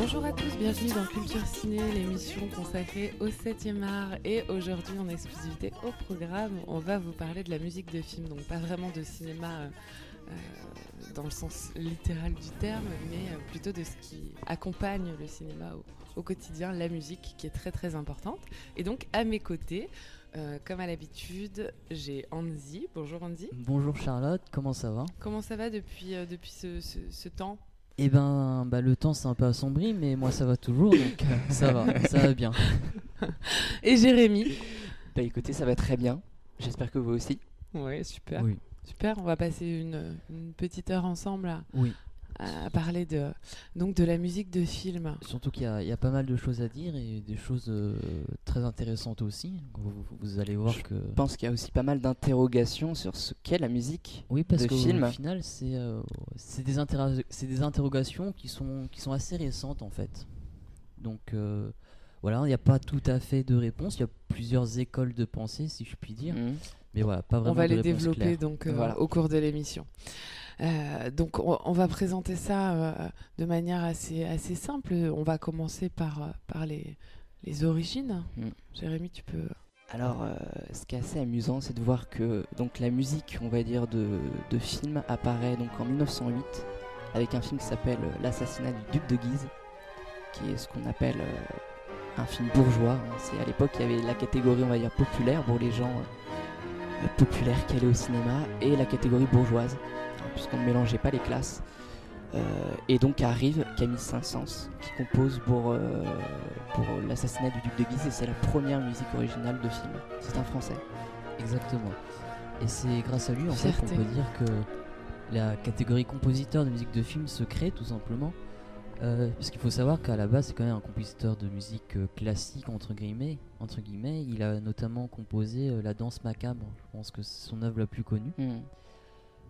Bonjour à tous, bienvenue dans Culture Ciné, l'émission consacrée au 7e art. Et aujourd'hui, en exclusivité au programme, on va vous parler de la musique de film. Donc, pas vraiment de cinéma euh, euh, dans le sens littéral du terme, mais euh, plutôt de ce qui accompagne le cinéma au, au quotidien, la musique qui est très très importante. Et donc, à mes côtés, euh, comme à l'habitude, j'ai Andy. Bonjour Andy. Bonjour Charlotte, comment ça va? Comment ça va depuis, euh, depuis ce, ce- ce temps? Eh ben, bah, le temps c'est un peu assombri, mais moi ça va toujours, donc euh, ça va, ça va bien. Et Jérémy. Bah écoutez, ça va très bien. J'espère que vous aussi. Ouais, super. Oui, Super, on va passer une, une petite heure ensemble à, oui. À parler de, donc de la musique de film. Surtout qu'il y, a- il y a pas mal de choses à dire et des choses euh, très intéressantes aussi. Vous, vous allez voir Je que. Je pense qu'il y a aussi pas mal d'interrogations sur ce qu'est la musique. Oui, parce de qu'au film. final, c'est euh, c'est des, interrogations qui sont, qui sont assez récentes en fait. Donc euh, voilà, il n'y a pas tout à fait de réponse. Il y a plusieurs écoles de pensée, si je puis dire. Mhm. Mais voilà, pas vraiment On va de les développer claire. donc euh, Voilà. au cours de l'émission. Euh, donc on, on va présenter ça euh, de manière assez, assez simple. On va commencer par, euh, par les, les origines. Mm. Jérémy, tu peux... Alors, euh, ce qui est assez amusant, c'est de voir que donc la musique, on va dire, de, de film apparaît donc en 1908 avec un film qui s'appelle L'assassinat du duc de Guise, qui est ce qu'on appelle euh, un film bourgeois. hein. C'est à l'époque il y avait la catégorie, on va dire, populaire pour les gens euh, populaires qui allaient au cinéma et la catégorie bourgeoise, hein, puisqu'on ne mélangeait pas les classes. Euh, et donc arrive Camille Saint-Saëns qui compose pour, euh, pour l'assassinat du duc de Guise et c'est la première musique originale de film. C'est un français. Exactement. Et c'est grâce à lui en fait qu'on peut dire que la catégorie compositeur de musique de film se crée tout simplement. Euh, parce qu'il faut savoir qu'à la base c'est quand même un compositeur de musique euh, classique entre guillemets. Entre guillemets, il a notamment composé euh, la danse macabre. Je pense que c'est son œuvre la plus connue. Hmm.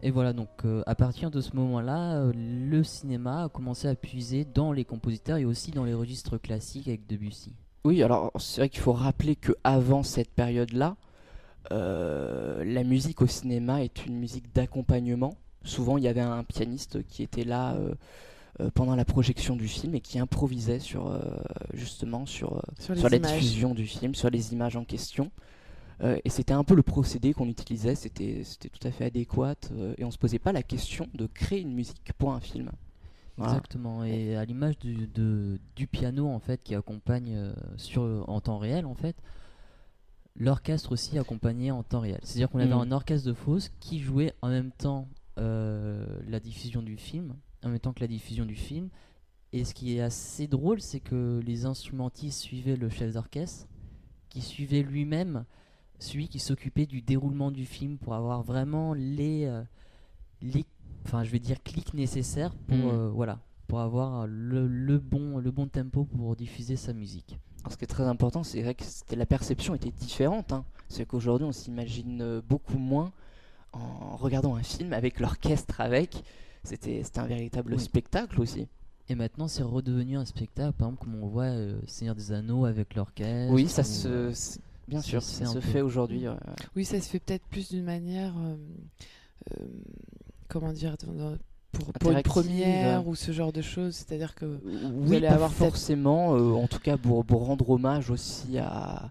Et voilà donc euh, à partir de ce moment-là, le cinéma a commencé à puiser dans les compositeurs et aussi dans les registres classiques avec Debussy. Oui, alors c'est vrai qu'il faut rappeler que avant cette période-là, la musique au cinéma est une musique d'accompagnement. Souvent, il y avait un pianiste qui était là pendant la projection du film et qui improvisait sur euh, justement sur, euh, Sur les sur la images. diffusion du film, sur les images en question. Euh, et c'était un peu le procédé qu'on utilisait, c'était c'était tout à fait adéquat euh, et on se posait pas la question de créer une musique pour un film. Voilà. Exactement, et à l'image du, du piano en fait qui accompagne euh, sur, en temps réel en fait, l'orchestre aussi accompagnait en temps réel. C'est-à-dire qu'on avait Mhm. un orchestre de fosse qui jouait en même temps euh, la diffusion du film, en même temps que la diffusion du film. Et ce qui est assez drôle, c'est que les instrumentistes suivaient le chef d'orchestre, qui suivait lui-même celui qui s'occupait du déroulement du film pour avoir vraiment les, euh, les enfin je vais dire clics nécessaires pour Mhm. euh, voilà pour avoir le, le bon le bon tempo pour diffuser sa musique. Alors, ce qui est très important, c'est vrai que la perception était différente. hein. C'est qu'aujourd'hui, on s'imagine beaucoup moins en regardant un film avec l'orchestre avec. C'était c'était un véritable Oui. spectacle aussi. Et maintenant c'est redevenu un spectacle par exemple comme on voit euh, Seigneur des Anneaux avec l'orchestre. Oui, ça ou- se. c'est- Bien sûr, ça se peu. fait aujourd'hui. euh, Oui, ça se fait peut-être plus d'une manière, euh, euh, comment dire, pour, pour une première ou ce genre de choses. C'est-à-dire que oui, allez pas avoir forcément. euh, en tout cas, pour, pour rendre hommage aussi à,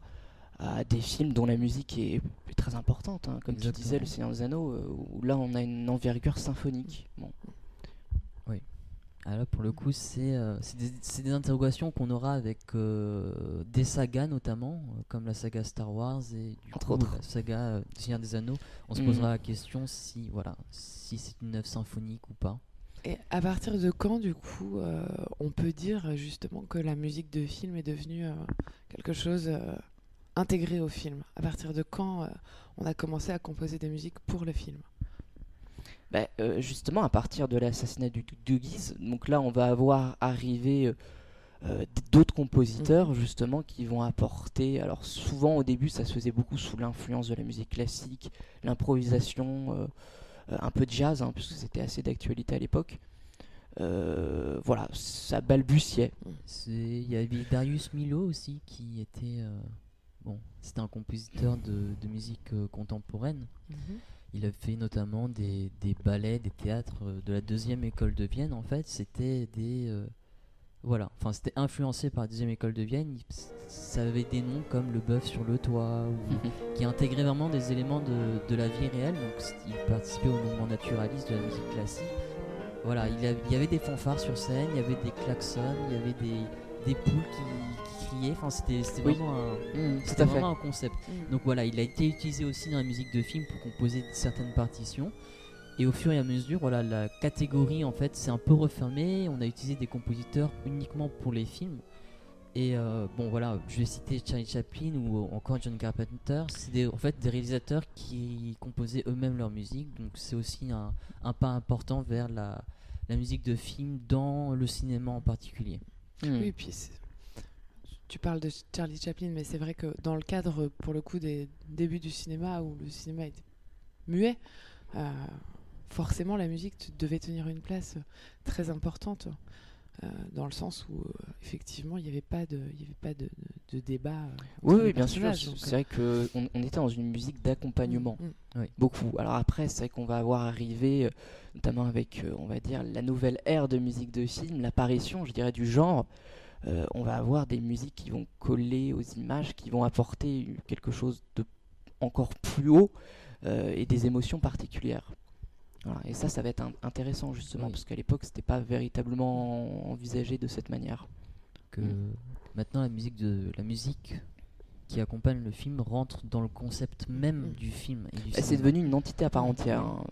à des films dont la musique est, est très importante. hein. Comme tu Exactement. disais, Le Seigneur des Anneaux, euh, où là, on a une envergure symphonique. Bon. Ah là, pour le coup, c'est euh, c'est des, interrogations qu'on aura avec euh, des sagas notamment, comme la saga Star Wars et du Entre coup, autres. la saga euh, du Seigneur des Anneaux. On se posera la question si voilà, si c'est une œuvre symphonique ou pas. Et à partir de quand, du coup, euh, on peut dire justement que la musique de film est devenue euh, quelque chose euh, intégré au film À partir de quand euh, on a commencé à composer des musiques pour le film Bah, euh, justement, à partir de l'assassinat du duc de Guise, donc là, on va avoir arrivé euh, d'autres compositeurs, justement, qui vont apporter. Alors, souvent, au début, ça se faisait beaucoup sous l'influence de la musique classique, l'improvisation, euh, euh, un peu de jazz, hein, puisque c'était assez d'actualité à l'époque. Euh, voilà, ça balbutiait. C'est- Il y avait Darius Milo aussi qui était euh, bon, c'était un compositeur de, de musique euh, contemporaine. Il a fait notamment des, des ballets, des théâtres euh, de la deuxième école de Vienne. En fait, c'était des, euh, Voilà, enfin c'était influencé par la deuxième école de Vienne. Il- Ça avait des noms comme le bœuf sur le toit, ou qui intégraient vraiment des éléments de, de la vie réelle. Donc il participait au mouvement naturaliste de la musique classique. Voilà, il, y avait- il y avait des fanfares sur scène, il y avait des klaxons, il y avait des, des poules qui, Enfin, c'était Oui. vraiment, un, Mm, c'était tout à fait. vraiment un concept. Mm. Donc voilà, il a été utilisé aussi dans la musique de film pour composer certaines partitions. Et au fur et à mesure, voilà, la catégorie en fait s'est un peu refermée. On a utilisé des compositeurs uniquement pour les films. Et euh, bon voilà, je vais citer Charlie Chaplin ou encore John Carpenter. C'est des, en fait des réalisateurs qui composaient eux-mêmes leur musique. Donc c'est aussi un, un pas important vers la, la musique de film dans le cinéma en particulier. Mm. Oui, puis c'est- tu parles de Charlie Chaplin, mais c'est vrai que dans le cadre, pour le coup, des débuts du cinéma, où le cinéma était muet, euh, forcément la musique devait tenir une place très importante, euh, dans le sens où, euh, effectivement, il n'y avait pas de, il y avait pas de, de- de débat. Oui, bien sûr. C'est vrai qu'on on était dans une musique d'accompagnement. Mm, mm. Beaucoup. Alors après, c'est vrai qu'on va avoir arrivé, notamment avec, on va dire, la nouvelle ère de musique de film, l'apparition, je dirais, du genre. Euh, on va avoir des musiques qui vont coller aux images, qui vont apporter quelque chose de encore plus haut euh, et des émotions particulières. Voilà. Et ça, ça va être un- intéressant justement, Oui. parce qu'à l'époque, c'était pas véritablement envisagé de cette manière. que Mm. maintenant la musique de la musique qui accompagne le film rentre dans le concept même Mm. du film et du Et C'est devenu une entité à part Mm. entière. hein.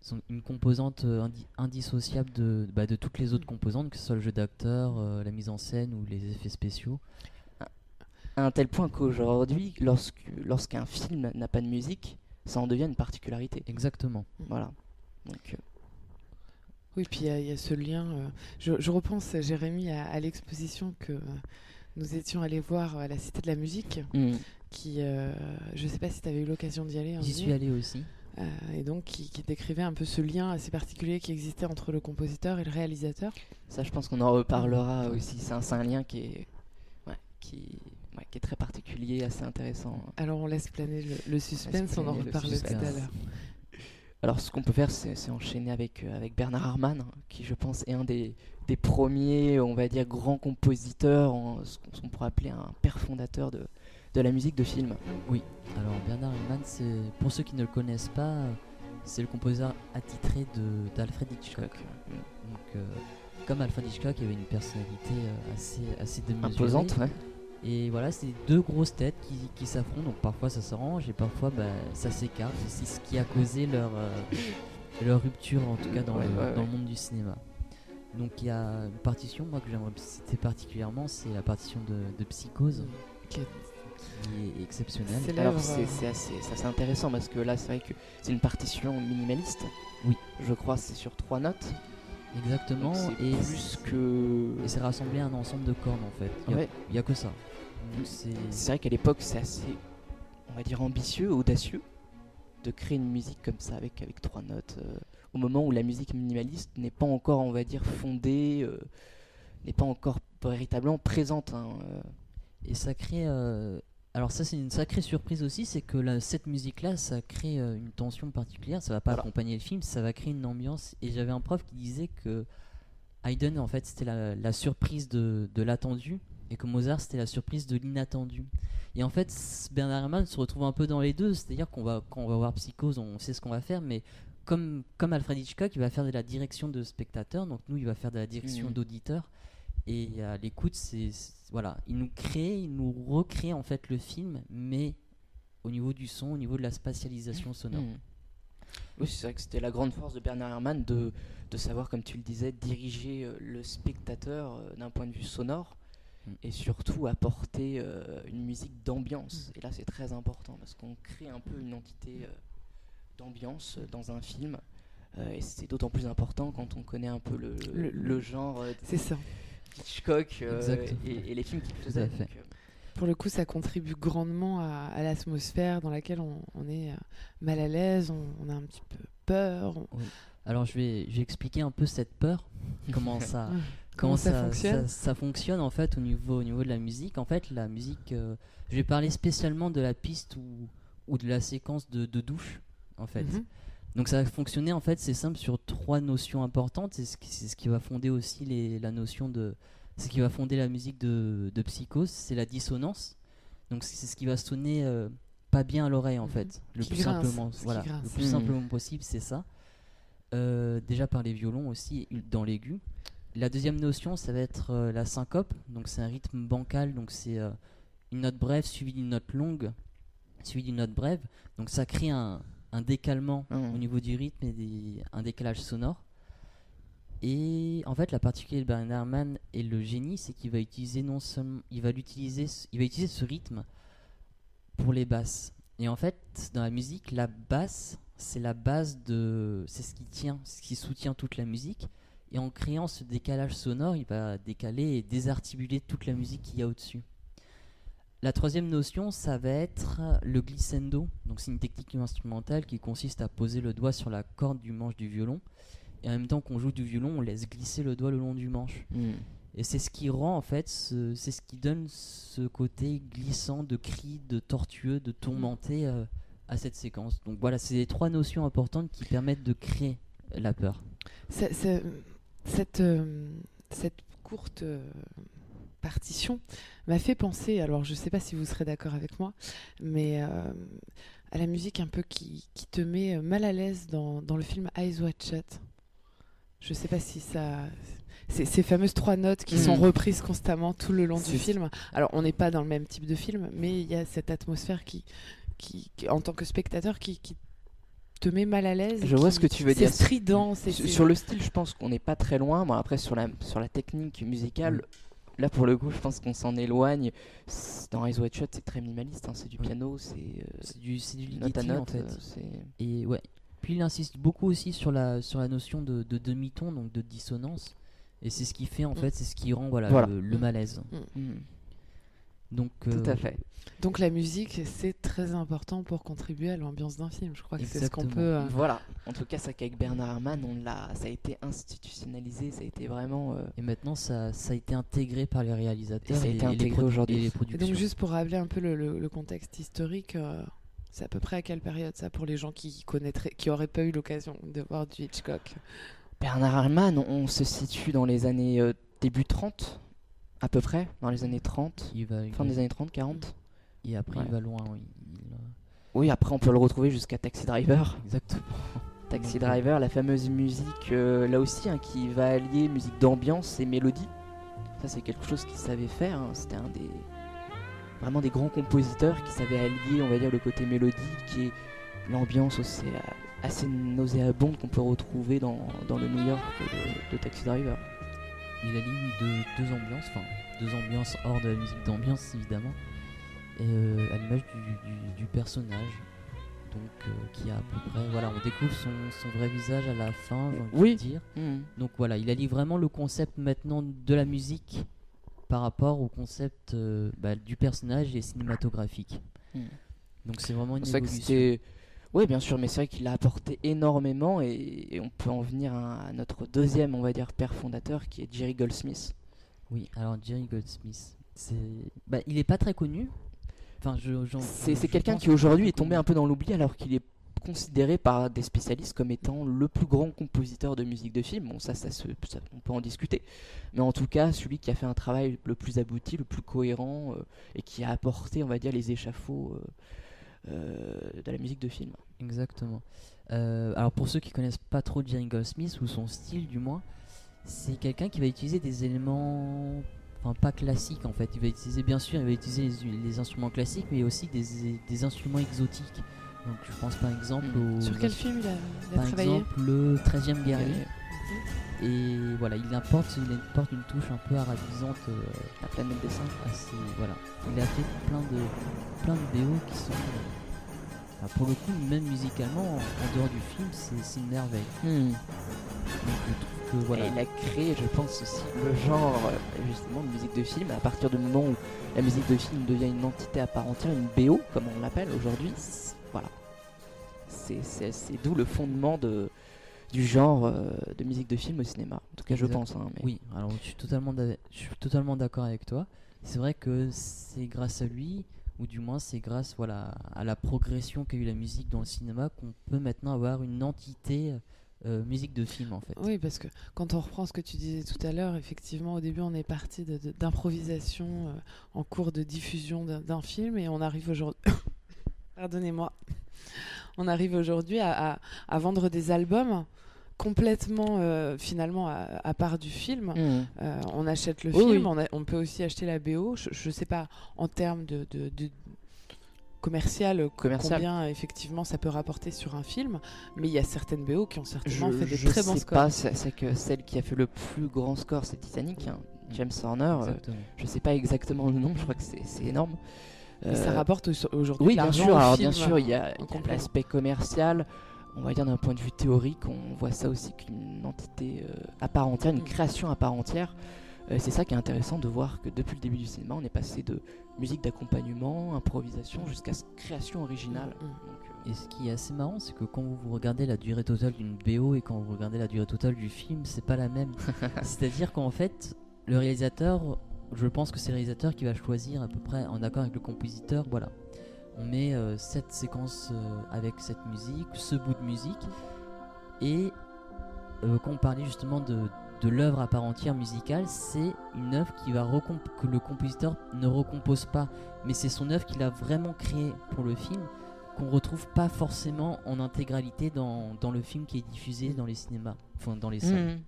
Sont une composante euh, indi- indissociable de, bah, de toutes les autres composantes, que ce soit le jeu d'acteur, euh, la mise en scène ou les effets spéciaux. À un tel point qu'aujourd'hui, lorsque, lorsqu'un film n'a pas de musique, ça en devient une particularité. Exactement. Voilà. Donc, euh, Oui, puis il y, a- il y a ce lien. euh, je, je repense, Jérémy, à, à l'exposition que nous étions allés voir à la Cité de la Musique, hmm. qui, euh, je sais pas si tu avais eu l'occasion d'y aller. un J'y suis allé aussi. Euh, et donc qui, qui décrivait un peu ce lien assez particulier qui existait entre le compositeur et le réalisateur. ça, je pense qu'on en reparlera aussi. C'est un, lien qui est, ouais, qui, ouais, qui est très particulier, assez intéressant. Alors on laisse planer le, le suspense, on en reparle tout à l'heure. Alors, ce qu'on peut faire, c'est, enchaîner avec, euh, avec Bernard Herrmann, qui, je pense, est un des, des premiers, on va dire, grands compositeurs, en, ce qu'on pourrait appeler un père fondateur de, de la musique de film. Alors Bernard Herrmann, c'est pour ceux qui ne le connaissent pas, c'est le compositeur attitré de d'Alfred Hitchcock. Donc, euh, comme Alfred Hitchcock, il avait une personnalité euh, assez assez démesurée. Imposante, ouais. Et voilà, c'est deux grosses têtes qui, qui s'affrontent, donc parfois ça s'arrange et parfois bah, ça s'écarte. C'est ce qui a causé leur, euh, leur rupture, en tout cas dans, Ouais, le, ouais, dans ouais. le monde du cinéma. Donc il y a une partition, moi que j'aimerais citer particulièrement, c'est la partition de, de Psychose, Qui est- qui est exceptionnelle. C'est Alors c'est euh, c'est assez, c'est assez intéressant parce que là c'est vrai que c'est une partition minimaliste. Oui. Je crois c'est sur trois notes. Exactement, Donc c'est et plus que. et c'est rassemblé un ensemble de cordes en fait. Il y a- Ouais. il y a, que ça. Donc c'est C'est vrai qu'à l'époque c'est assez, on va dire ambitieux, audacieux de créer une musique comme ça avec avec trois notes. euh, au moment où la musique minimaliste n'est pas encore, on va dire, fondée, euh, n'est pas encore véritablement présente. hein, euh. Et ça crée. Alors, ça, c'est une sacrée surprise aussi, c'est que la- cette musique-là, ça crée euh, une tension particulière. Ça va pas Voilà. accompagner le film, ça va créer une ambiance. Et j'avais un prof qui disait que Haydn, en fait, c'était la, la surprise de, de l'attendu, et que Mozart, c'était la surprise de l'inattendu. Et en fait, Bernard Herrmann se retrouve un peu dans les deux, c'est-à-dire qu'on va, quand on va voir Psychose, on sait ce qu'on va faire, mais comme, comme Alfred Hitchcock, il va faire de la direction de spectateur, donc nous, il va faire de la direction Mhm. d'auditeur. Et à l'écoute, c'est voilà, il nous crée, il nous recrée en fait le film, mais au niveau du son, au niveau de la spatialisation sonore. Hmm. Oui, c'est vrai que c'était la grande force de Bernard Herrmann de, de savoir, comme tu le disais, diriger euh, le spectateur euh, d'un point de vue sonore Mm. et surtout apporter euh, une musique d'ambiance. Et là, c'est très important parce qu'on crée un peu une entité euh, d'ambiance euh, dans un film. euh, et c'est d'autant plus important quand on connaît un peu le, Le- le genre euh, C'est ça. Hitchcock euh, et, et les films qu'il faisait. donc, euh, Pour le coup, ça contribue grandement à, à l'atmosphère dans laquelle on, on est euh, mal à l'aise, on, on a un petit peu peur. on- Alors je vais, je vais expliquer un peu cette peur, comment ça, Comment ça fonctionne ça, ça fonctionne en fait au niveau, au niveau de la musique. En fait, la musique, euh, je vais parler spécialement de la piste ou, ou de la séquence de, de douche en fait. Mhm. Donc ça va fonctionner en fait, c'est simple sur trois notions importantes. C'est ce, qui- c'est ce qui va fonder aussi les, la notion de, ce qui va fonder la musique de, de Psychose, c'est la dissonance. Donc c'est ce qui va sonner euh, pas bien à l'oreille en Mhm. fait, le Qui plus grince, simplement, voilà, le plus Mhm. simplement possible, c'est ça. Euh, déjà par les violons aussi dans l'aigu. La deuxième notion, ça va être euh, la syncope. Donc c'est un rythme bancal, donc c'est euh, une note brève suivie d'une note longue, suivie d'une note brève. Donc ça crée un, un décalement Mhm. au niveau du rythme et des- un décalage sonore. Et en fait, la particularité de Bernard Herrmann et le génie, c'est qu'il va utiliser non seulement, il va l'utiliser, ce- il va utiliser ce rythme pour les basses. Et en fait, dans la musique, la basse, c'est la base de, c'est ce qui tient, ce qui soutient toute la musique. Et en créant ce décalage sonore, il va décaler et désarticuler toute la musique qu'il y a au-dessus. La troisième notion, ça va être le glissando. Donc c'est une technique instrumentale qui consiste à poser le doigt sur la corde du manche du violon. Et en même temps qu'on joue du violon, on laisse glisser le doigt le long du manche. Hmm. Et c'est ce qui rend en fait, ce- c'est ce qui donne ce côté glissant de cri, de tortueux, de tourmenté euh, à cette séquence. Donc voilà, c'est les trois notions importantes qui permettent de créer la peur. C'est- c'est- cette, euh, cette courte euh, partition m'a fait penser, alors je sais pas si vous serez d'accord avec moi, mais euh, à la musique un peu qui, qui te met euh, mal à l'aise dans, dans le film Eyes Wide Shut. Je sais pas si ça. Ces fameuses trois notes qui sont reprises constamment tout le long du film. Alors, on n'est pas dans le même type de film, mais il y a cette atmosphère qui, qui, qui- en tant que spectateur, qui, qui te met mal à l'aise. Je vois ce que tu veux dire. C'est strident. Sur le style, je pense qu'on n'est pas très loin. Bon, après, sur la, sur la technique musicale, là pour le coup, je pense qu'on s'en éloigne. Dans Eyes Wide Shut, c'est très minimaliste. hein, C'est du piano, c'est euh, du, c'est du note à note. en fait. euh, c'est- Et ouais. Puis il insiste beaucoup aussi sur la, sur la notion de, de demi-ton, donc de dissonance. Et c'est ce qui fait en Mm. fait, c'est ce qui rend voilà, Voilà. Le, le malaise. Hmm, Donc Tout euh, à fait. Donc la musique, c'est très important pour contribuer à l'ambiance d'un film. Je crois que c'est ce qu'on peut. euh, Voilà. En tout cas, ça qu'avec Bernard Herrmann, on l'a, ça a été institutionnalisé, ça a été vraiment. euh, Et maintenant, ça, ça a été intégré par les réalisateurs Et ça a été et les intégré aujourd'hui. donc juste pour rappeler un peu le, le- le contexte historique, euh, c'est à peu près à quelle période ça pour les gens qui connaîtraient, qui auraient pas eu l'occasion de voir du Hitchcock? Bernard Herrmann, on, on se situe dans les années euh, début 30, à peu près, dans les années 30, il va, il fin va- des années 30, 40. Et après, Ouais. il va loin. Oui. Il, euh, Oui, après, on peut le retrouver jusqu'à Taxi Driver. Exactement. Taxi euh, Driver, la fameuse musique, euh, là aussi, hein, qui va allier musique d'ambiance et mélodie. Ça, c'est quelque chose qu'il savait faire. hein. C'était un des vraiment des grands compositeurs qui savait allier, on va dire, le côté mélodique et l'ambiance aussi assez nauséabonde qu'on peut retrouver dans, dans le New York de, de Taxi Driver. Il allie deux, deux ambiances, enfin deux ambiances hors de la musique d'ambiance évidemment, et, euh, à l'image du, du- du personnage. Donc euh, qui a à peu près, voilà, on découvre son, son vrai visage à la fin, j'ai envie Oui. de dire. Mhm. Donc voilà, il allie vraiment le concept maintenant de la musique par rapport au concept euh, bah, du personnage et cinématographique. Mhm. Donc c'est vraiment une C'est vrai que évolution. Oui, bien sûr, mais c'est vrai qu'il a apporté énormément et, et on peut en venir à, à notre deuxième, on va dire, père fondateur qui est Jerry Goldsmith. Oui, alors Jerry Goldsmith, c'est, bah, il est pas très connu. Enfin, je, j'en- C'est quelqu'un qui aujourd'hui est tombé un peu dans l'oubli alors qu'il est considéré par des spécialistes comme étant le plus grand compositeur de musique de film. Bon, ça, ça, se- ça, on peut en discuter. Mais en tout cas, celui qui a fait un travail le plus abouti, le plus cohérent euh, et qui a apporté, on va dire, les échafauds euh, de la musique de film. Exactement. Euh, alors pour ceux qui connaissent pas trop Jerry Goldsmith ou son style du moins, c'est quelqu'un qui va utiliser des éléments, enfin pas classiques en fait. Il va utiliser bien sûr, il va utiliser les, les instruments classiques, mais aussi des, des instruments exotiques. Donc je pense par exemple Mm. au Sur quel film il a, il a par travaillé? exemple le 13e guerrier. Et voilà, il apporte, il une touche un peu arabisante. euh, la planète des singes. assez voilà il a fait plein de plein de BO qui sont euh, pour le coup même musicalement en, en dehors du film c'est une merveille Hmm. donc je trouve que voilà Et il a créé, je pense aussi, le genre euh, justement de musique de film. À partir du moment où la musique de film devient une entité à part entière, une BO, comme on l'appelle aujourd'hui, voilà. C'est d'où le fondement de, du genre euh, de musique de film au cinéma. En tout cas, je pense. hein, mais- oui alors je suis totalement d'av- je suis totalement d'accord avec toi c'est vrai que c'est grâce à lui ou du moins c'est grâce voilà, à la progression qu'a eu la musique dans le cinéma qu'on peut maintenant avoir une entité euh, musique de film en fait. Oui, parce que quand on reprend ce que tu disais tout à l'heure, effectivement, au début, on est parti d'improvisation euh, en cours de diffusion d'un film et on arrive aujourd'hui. Pardonnez-moi. On arrive aujourd'hui à, vendre des albums complètement euh, finalement à, part du film. Mmh. on achète le film, On, peut aussi acheter la BO. Je ne sais pas en termes de, commercial, commercial, combien effectivement ça peut rapporter sur un film, mais il y a certaines BO qui ont certainement fait des très bons scores. Je sais pas, c'est que celle qui a fait le plus grand score, c'est Titanic, hein. mm. James Horner. Je euh, je sais pas exactement le nom, je crois que c'est énorme. ça euh, rapporte aujourd'hui Oui, bien sûr. Alors bien sûr, il y a, l'aspect commercial. On va dire d'un point de vue théorique, on voit ça aussi qu'une entité euh, à part entière, une mm. création à part entière. c'est ça qui est intéressant de voir que depuis le début du cinéma, on est passé de musique d'accompagnement, improvisation, jusqu'à création originale. Mm. Euh, et ce qui est assez marrant, c'est que quand vous regardez la durée totale d'une BO et quand vous regardez la durée totale du film, c'est pas la même. C'est-à-dire qu'en fait, le réalisateur, je pense que c'est le réalisateur qui va choisir à peu près en accord avec le compositeur, voilà. On met euh, cette séquence euh, avec cette musique, ce bout de musique, et quand on parlait justement de, de l'œuvre à part entière musicale, c'est une œuvre qui va que le compositeur ne recompose pas, mais c'est son œuvre qu'il a vraiment créée pour le film, qu'on retrouve pas forcément en intégralité dans, dans, le film qui est diffusé dans les cinémas, enfin dans les salles. Mhm.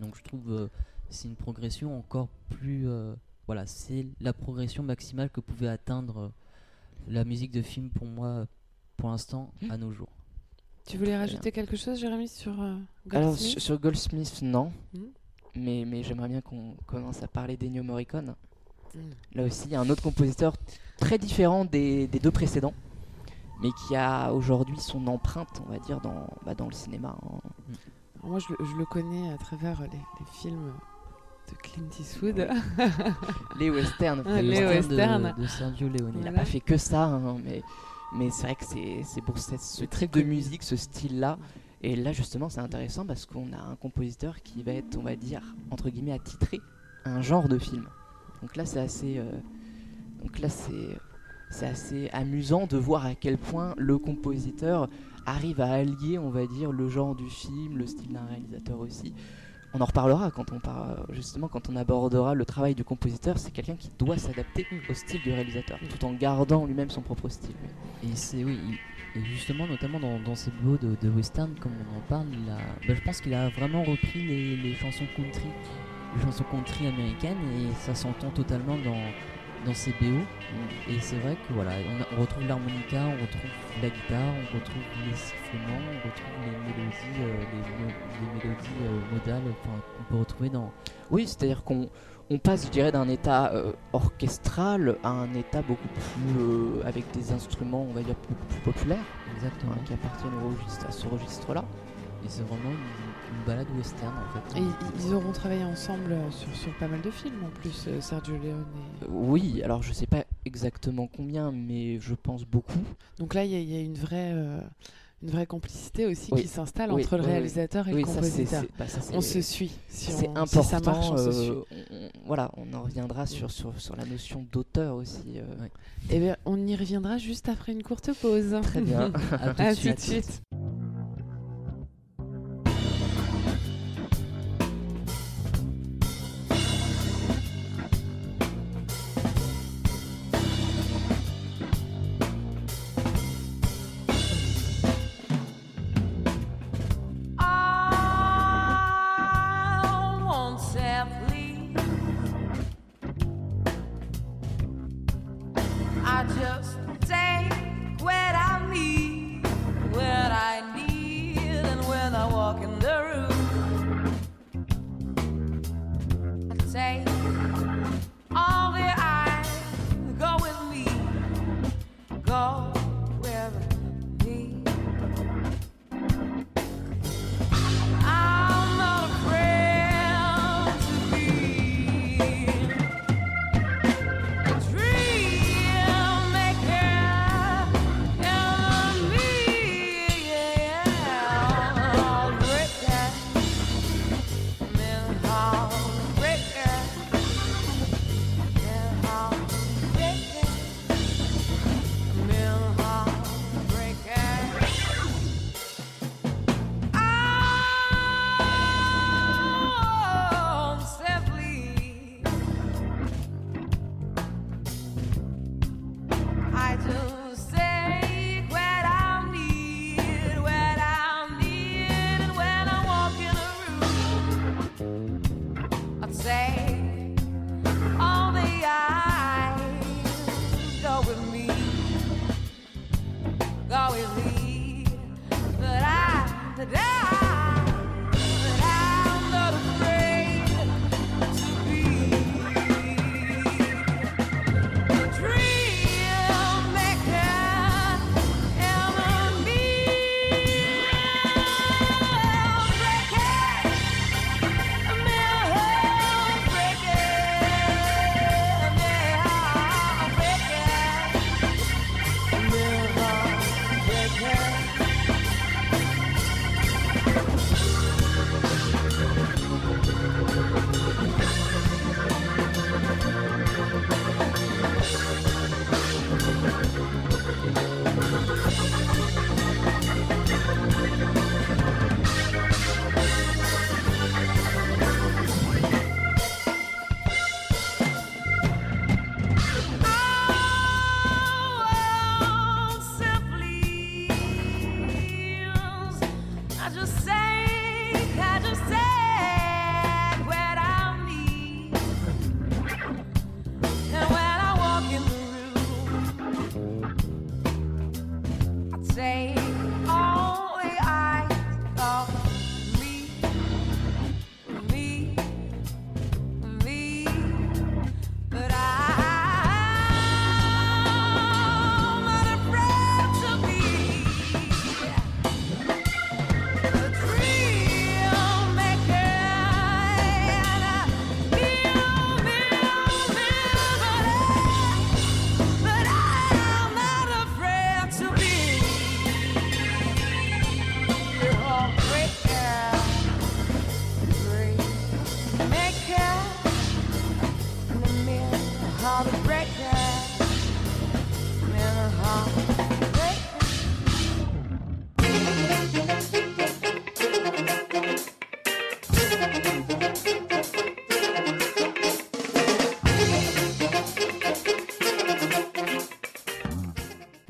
Donc je trouve euh, c'est une progression encore plus, euh, voilà, c'est la progression maximale que pouvait atteindre euh, la musique de film pour moi, pour l'instant, mhm. à nos jours. Tu voulais rajouter quelque chose, Jérémy, sur euh, Goldsmith Alors, sur, Goldsmith, non. Hmm. Mais, mais j'aimerais bien qu'on commence à parler d'Ennio Morricone. Hmm. Là aussi, il y a un autre compositeur très différent des, des deux précédents, mais qui a aujourd'hui son empreinte, on va dire, dans, bah, dans le cinéma. Hein. Hmm. moi, je, je, le connais à travers les, les films de Clint Eastwood. les westerns. les westerns. De, Sergio Leone. Il n'a pas fait que ça, hein, mais mais c'est vrai que c'est pour cette, ce trait de musique, ce style-là. Et là, justement, c'est intéressant parce qu'on a un compositeur qui va être, on va dire, entre guillemets, attitré un genre de film. Donc là, c'est assez. Euh, donc là, c'est. C'est assez amusant de voir à quel point le compositeur arrive à allier, on va dire, le genre du film, le style d'un réalisateur aussi, on en reparlera quand on justement quand on abordera le travail du compositeur. C'est quelqu'un qui doit s'adapter au style du réalisateur, tout en gardant lui-même son propre style. Et c'est oui, et justement notamment dans, ces beaux de, western, comme on en parle, bah, je pense qu'il a vraiment repris les, chansons country, les chansons country américaines, et ça s'entend totalement dans dans ces BO. Et c'est vrai que voilà, on, retrouve l'harmonica, on retrouve la guitare, on retrouve les sifflements, on retrouve les mélodies, euh, les, mélodies euh, modales qu'on peut retrouver dans. Oui, c'est-à-dire qu'on on passe, je dirais, d'un état euh, orchestral à un état beaucoup plus avec des instruments, on va dire, beaucoup plus populaires, Exactement. qui appartiennent au à ce registre-là. Et c'est vraiment une, balade western en fait. Et ils auront travaillé ensemble euh, sur, pas mal de films en plus, euh, Sergio Leone et... Euh, oui, alors je sais pas exactement combien, mais je pense beaucoup. Donc là, il y, a une vraie. une vraie complicité aussi qui s'installe entre le réalisateur et le compositeur. Bah, on se suit. c'est important. ça marche, on se suit. voilà, on en reviendra sur, sur, sur la notion d'auteur aussi. Et eh bien, on y reviendra juste après une courte pause. Très bien. à tout, de suite.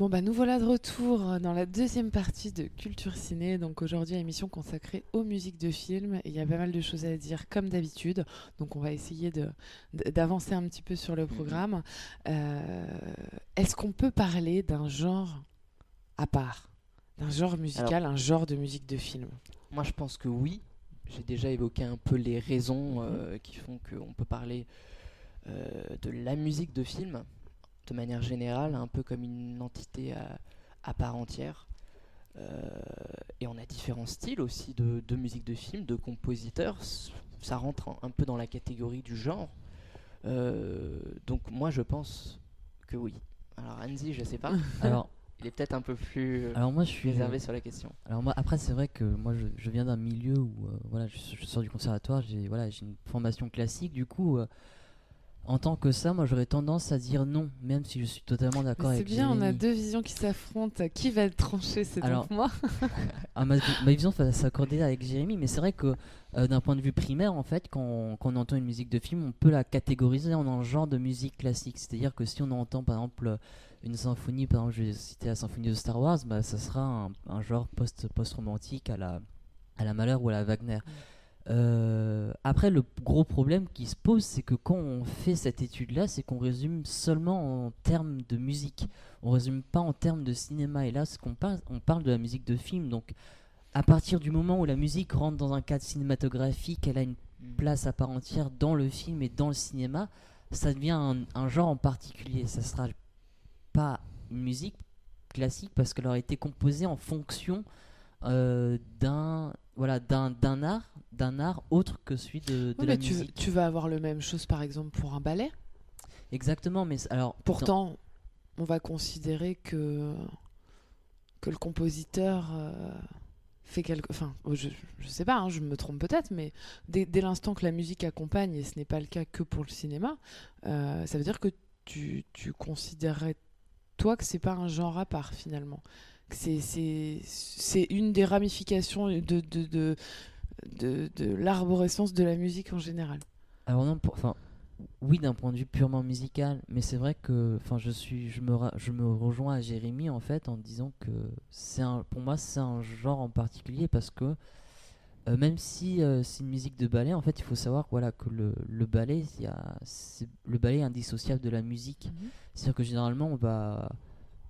Bon bah nous voilà de retour dans la deuxième partie de Culture Ciné, donc aujourd'hui émission consacrée aux musiques de films. Et il y a pas mal de choses à dire comme d'habitude, donc on va essayer d'avancer un petit peu sur le programme. Euh, Est-ce qu'on peut parler d'un genre à part, d'un genre musical, un genre de musique de film? Moi, je pense que oui. J'ai déjà évoqué un peu les raisons euh, qui font qu'on peut parler euh, de la musique de film de manière générale, un peu comme une entité à, à part entière. Euh, et on a différents styles aussi de, de musique de film, de compositeurs. Ça rentre un, un peu dans la catégorie du genre. Euh, donc moi, je pense que oui. Alors Anzi, je sais pas. Alors, Il est peut-être un peu plus euh, alors moi je suis réservé sur la question. Alors moi, après c'est vrai que moi je, je viens d'un milieu où euh, voilà, je, je sors du conservatoire, j'ai voilà, j'ai une formation classique. Du coup, euh, en tant que ça, moi j'aurais tendance à dire non, même si je suis totalement d'accord Mais C'est avec bien, on a deux visions qui s'affrontent. Qui va être tranché C'est donc moi Ah, ma, ma vision va s'accorder avec Jérémy, mais c'est vrai que euh, d'un point de vue primaire, en fait, quand, quand on entend une musique de film, on peut la catégoriser en un genre de musique classique. C'est-à-dire que si on entend par exemple une symphonie, par exemple, je vais citer la symphonie de Star Wars, bah, ça sera un, un genre post- post-romantique à la, à la Malheur ou à la Wagner. Euh, après, le gros problème qui se pose, c'est que quand on fait cette étude-là, c'est qu'on résume seulement en termes de musique. On résume pas en termes de cinéma. Et là, ce qu'on parle, on parle de la musique de film. Donc, à partir du moment où la musique rentre dans un cadre cinématographique, elle a une place à part entière dans le film et dans le cinéma, ça devient un, genre en particulier. Ça sera pas une musique classique parce qu'elle aurait été composée en fonction euh, d'un voilà d'un art d'un art autre que celui de, de Oui, la mais musique. tu vas avoir le même chose par exemple pour un ballet. Exactement, mais alors dans- Pourtant, on va considérer que, que le compositeur euh, fait quelque. Enfin, je, je sais pas, hein, je me trompe peut-être, mais dès, dès l'instant que la musique accompagne, et ce n'est pas le cas que pour le cinéma, euh, ça veut dire que tu, tu considérerais, toi, que c'est pas un genre à part finalement. C'est- une des ramifications de, de, de, de, de l'arborescence de la musique en général. Alors non, pour- enfin, oui, d'un point de vue purement musical, mais c'est vrai que, enfin, je suis, je me, je me rejoins à Jérémy en fait en disant que c'est un, pour moi, c'est un genre en particulier parce que Euh, même si euh, c'est une musique de ballet, en fait, il faut savoir voilà, que le, le ballet, il y a- c'est- le ballet est indissociable de la musique. Mhm. C'est-à-dire que généralement, on va.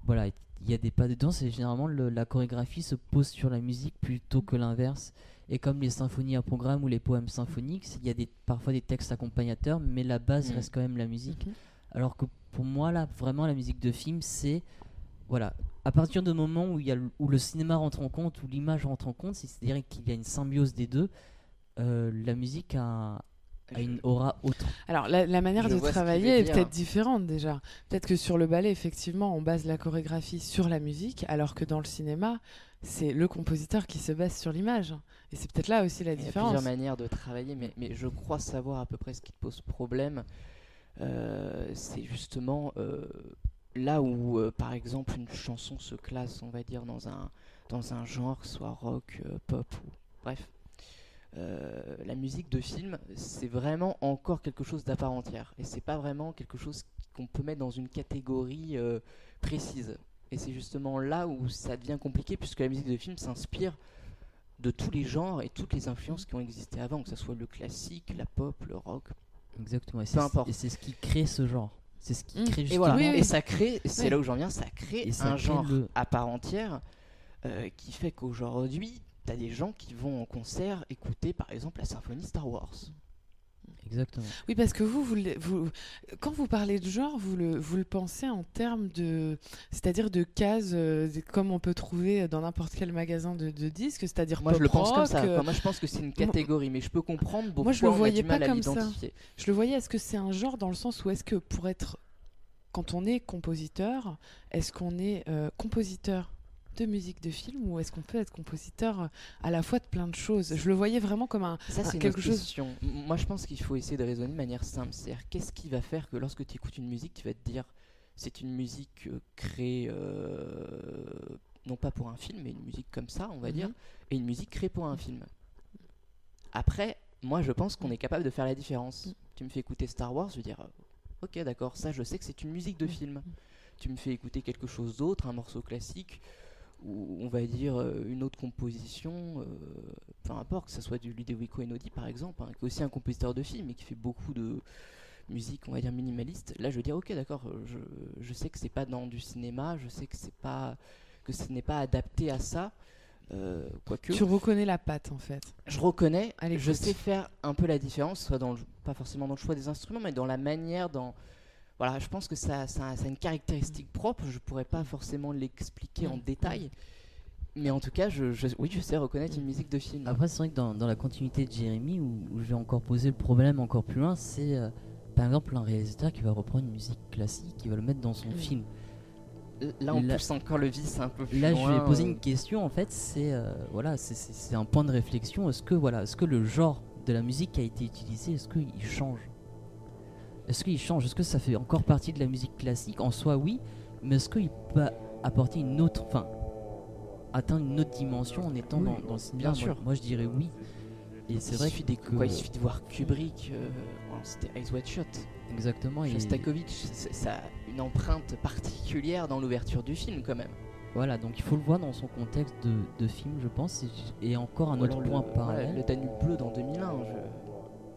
Voilà, il y a des pas de danse et généralement, le- la chorégraphie se pose sur la musique plutôt que l'inverse. Et comme les symphonies à programme ou les poèmes symphoniques, il y a des, parfois des textes accompagnateurs, mais la base Mm. reste quand même la musique. Alors que pour moi, là, vraiment, la musique de film, c'est. Voilà. À partir du moment où, y a le, où le cinéma rentre en compte, où l'image rentre en compte, c'est-à-dire qu'il y a une symbiose des deux, euh, la musique a, a une aura autre. Alors, la, la manière Je de travailler est peut-être différente déjà. Peut-être que sur le ballet, effectivement, on base la chorégraphie sur la musique, alors que dans le cinéma, c'est le compositeur qui se base sur l'image. Et c'est peut-être là aussi la Il y a différence. plusieurs manières de travailler, mais, mais je crois savoir à peu près ce qui te pose problème. Euh, c'est justement euh, là où, euh, par exemple, une chanson se classe, on va dire, dans un, dans un genre, soit rock, euh, pop, ou bref. Euh, la musique de film, c'est vraiment encore quelque chose d'à part entière. Et c'est pas vraiment quelque chose qu'on peut mettre dans une catégorie euh, précise. Et c'est justement là où ça devient compliqué, puisque la musique de film s'inspire de tous les genres et toutes les influences qui ont existé avant, que ce soit le classique, la pop, le rock. Exactement. Et Peu c'est importe. et c'est ce qui crée ce genre. C'est ce qui Mm. crée Et justement. voilà, Oui, oui. et ça crée, c'est Oui. là où j'en viens, ça crée Et ça un crée genre le- à part entière euh, qui fait qu'aujourd'hui, tu as des gens qui vont en concert écouter par exemple la symphonie Star Wars. Exactement. Oui, parce que vous, vous, le- vous- quand vous parlez de genre, vous le, vous le pensez en termes de, c'est-à-dire de cases, euh, comme on peut trouver dans n'importe quel magasin de, de disques, c'est-à-dire Moi je le pense comme pop-rock, ça, euh, moi je pense que c'est une catégorie, mais je peux comprendre pourquoi Moi, je le on a voyais du mal pas à comme ça. l'identifier. Je le voyais, est-ce que c'est un genre dans le sens où est-ce que pour être, quand on est compositeur, est-ce qu'on est euh, compositeur de musique de film ou est-ce qu'on peut être compositeur euh, à la fois de plein de choses? Je le voyais vraiment comme un... Ça, c'est quelque chose- question. Moi, je pense qu'il faut essayer de raisonner de manière simple. C'est-à-dire, qu'est-ce qui va faire que lorsque tu écoutes une musique, tu vas te dire c'est une musique euh, créée, euh, non pas pour un film, mais une musique comme ça, on va dire, Mhm. et une musique créée pour un film. Après, moi, je pense qu'on est capable de faire la différence. Mhm. Tu me fais écouter Star Wars, je veux dire, ok, d'accord, ça, je sais que c'est une musique de Mhm. film. Tu me fais écouter quelque chose d'autre, un morceau classique, ou on va dire euh, une autre composition, euh, peu importe, que ce soit du Ludovico Einaudi par exemple, hein, qui est aussi un compositeur de film et qui fait beaucoup de musique, on va dire minimaliste. Là, je veux dire, ok, d'accord, je, je sais que c'est pas dans du cinéma, je sais que c'est pas que ce n'est pas adapté à ça, euh, quoique Tu reconnais la patte en fait. je reconnais, je sais faire un peu la différence, soit dans le, pas forcément dans le choix des instruments, mais dans la manière, dans voilà, je pense que ça, ça, ça a une caractéristique propre. Je pourrais pas forcément l'expliquer en détail, mais en tout cas, je, je- oui, je sais reconnaître une musique de film. Après, c'est vrai que dans, dans la continuité de Jérémy, où, où je vais encore poser le problème encore plus loin, c'est euh, par exemple un réalisateur qui va reprendre une musique classique, qui va le mettre dans son Oui. film. Là, on Là- pousse encore le vice un peu plus Là, je vais poser euh, une question. En fait, c'est euh, voilà, c'est un point de réflexion. Est-ce que voilà, est-ce que le genre de la musique qui a été utilisé, est-ce qu'il change? Est-ce qu'il change? Est-ce que ça fait encore partie de la musique classique? En soi, oui. Mais est-ce qu'il peut apporter une autre, enfin, atteindre une autre dimension en étant Oui, dans, dans le cinéma bien? Sûr. Moi, je dirais oui. Et c'est vrai que quoi, il suffit de voir Kubrick, euh, c'était Eyes Wide Shut. exactement. et- Shostakovich, c'est- ça a une empreinte particulière dans l'ouverture du film quand même. Voilà, donc il faut le voir dans son contexte de, de film, je pense. Et, et encore un autre alors point le, parallèle. ouais, le Danube bleu dans 2001. je-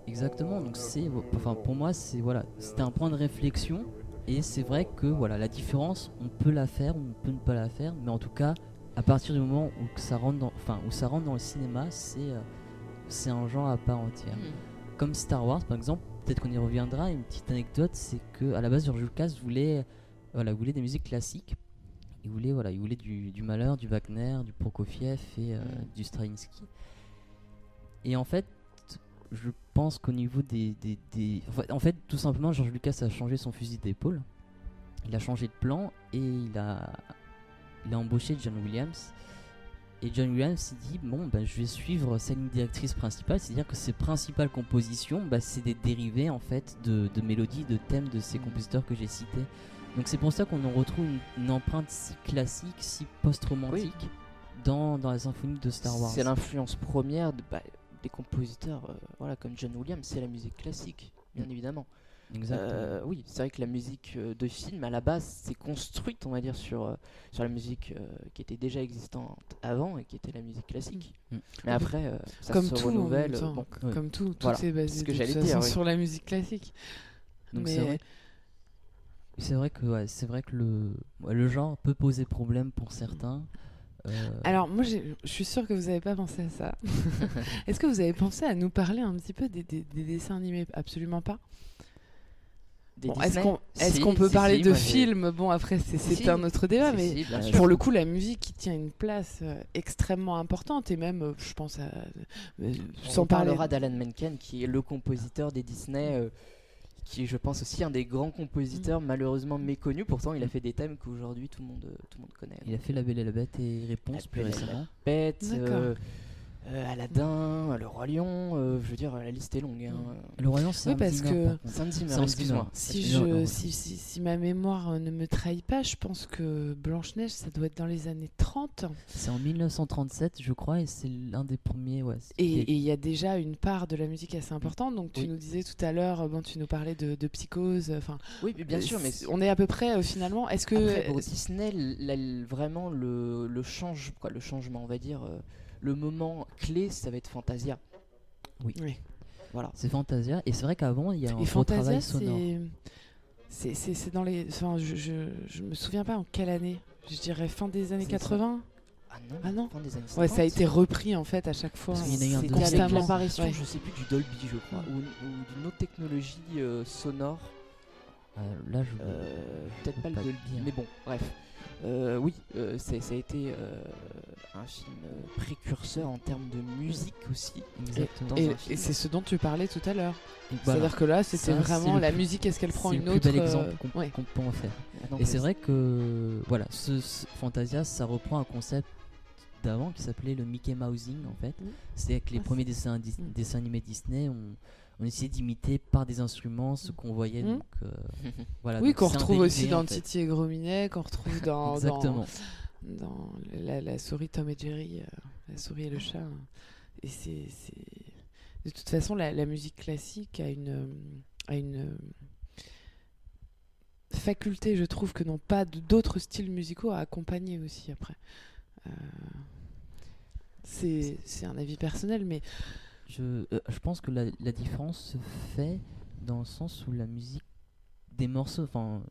Exactement, donc c'est, enfin pour moi c'est voilà, c'était un point de réflexion et c'est vrai que voilà la différence, on peut la faire, on peut ne pas la faire, mais en tout cas à partir du moment où ça rentre dans, enfin où ça rentre dans le cinéma, c'est euh, c'est un genre à part entière. Comme Star Wars par exemple, peut-être qu'on y reviendra. Une petite anecdote, c'est que à la base George Lucas voulait voilà voulait des musiques classiques. Il voulait voilà, il voulait du, du Mahler, du Wagner, du Prokofiev et euh, Mm. du Stravinsky. Et en fait, je pense qu'au niveau des, des, des- en fait- En fait, tout simplement, George Lucas a changé son fusil d'épaule. Il a changé de plan et il a, il a embauché John Williams. Et John Williams s'est dit bon, ben, je vais suivre sa ligne directrice principale, c'est-à-dire que ses principales compositions, bah, c'est des dérivés en fait de, de mélodies, de thèmes de ces compositeurs que j'ai cités. Donc c'est pour ça qu'on en retrouve une, une empreinte si classique, si post-romantique dans, dans la symphonie de Star Wars. C'est l'influence première de- bah, des compositeurs, euh, voilà, comme John Williams, c'est la musique classique, bien Mm. évidemment. Euh, oui, c'est vrai que la musique euh, de film, à la base, c'est construite, on va dire, sur, euh, sur la musique euh, qui était déjà existante avant et qui était la musique classique. Mm. Mais après, euh, ça Comme se tout, en renouvelle. bon. Ouais. Comme tout, tout Voilà, est basé ce que de dire, oui. sur la musique classique. Donc Mais- c'est vrai, c'est vrai que ouais, c'est vrai que le ouais, le genre peut poser problème pour certains. Euh, Alors moi, je suis sûre que vous n'avez pas pensé à ça. Est-ce que vous avez pensé à nous parler un petit peu des, des- des dessins animés? Absolument pas. Bon, est-ce qu'on Si, peut si, parler si, de films? Bon, après, c'est un autre débat, mais pour le coup, la musique qui tient une place euh, extrêmement importante, et même, euh, je pense, à, euh, On sans parler. parlera d'Alan Menken, qui est le compositeur des Disney, qui est, je pense, aussi un des grands Mm. compositeurs malheureusement méconnus. Pourtant, il a fait des thèmes qu'aujourd'hui tout le monde, tout le monde connaît. il a fait La Belle et la Bête et Réponse La plus récemment. Bête, D'accord. euh, euh, Aladdin, Le Roi Lion, euh, je veux dire, la liste est longue. hein. Le Royaume, c'est Oui, un parce que- excuse-moi. Zimmer. Si, je, si, si, si ma mémoire euh, ne me trahit pas, je pense que Blanche-Neige, ça doit être dans les années 30. C'est en 1937, je crois, et c'est l'un des premiers. Ouais, Et il y a déjà une part de la musique assez importante. Donc tu Oui. nous disais tout à l'heure, euh, bon, tu nous parlais de, de psychose. Enfin, Oui, mais bien euh, sûr, mais on est à peu près euh, finalement. Est-ce que Après, pour Disney, vraiment le, le, change, quoi, le changement, on va dire, euh, le moment clé, ça va être Fantasia. Oui. Voilà. C'est Fantasia, et c'est vrai qu'avant, il y a un Et gros Fantasia, travail sonore. c'est c'est- c'est c'est dans les. Enfin, je, je je me souviens pas en quelle année. Je dirais fin des années C'est 80. Ah non, Ah non fin des années Ouais, ça a 50. été repris en fait à chaque fois. Parce qu'il y en a eu un avec l'apparition, Ouais. je sais plus, du Dolby, je crois, ou, ou d'une autre technologie euh, sonore. Euh, là, je. Euh, Peut-être pas le Dolby, mais bon, bref. Euh, oui, euh, c'est- ça a été euh, un film précurseur en termes de musique aussi. Exactement. Et, c'est ce dont tu parlais tout à l'heure. Voilà. C'est-à-dire que là, c'était c'est vraiment la plus- musique. Est-ce qu'elle prend c'est une le autre plus bel exemple qu'on ouais. peut en faire. Ah Et c'est vrai que voilà, ce, ce Fantasia, ça reprend un concept d'avant qui s'appelait le Mickey Mousing en fait. Mhm. C'est avec les Ah, premiers dessins, Mhm. dessins animés Disney, on, on essayait d'imiter par des instruments ce qu'on voyait. Mhm. Donc euh, voilà. Oui, qu'on retrouve aussi dans. Titi et Grominet, qu'on retrouve dans, dans, Exactement. dans la, la souris Tom et Jerry, euh, la souris et le chat. hein. Et c'est, de toute façon, la, la musique classique a une, euh, a une faculté, je trouve, que n'ont pas d'autres styles musicaux à accompagner aussi après. Euh, c'est, c'est un avis personnel, mais Je, euh, je pense que la, la différence se fait dans le sens où la musique des morceaux, enfin,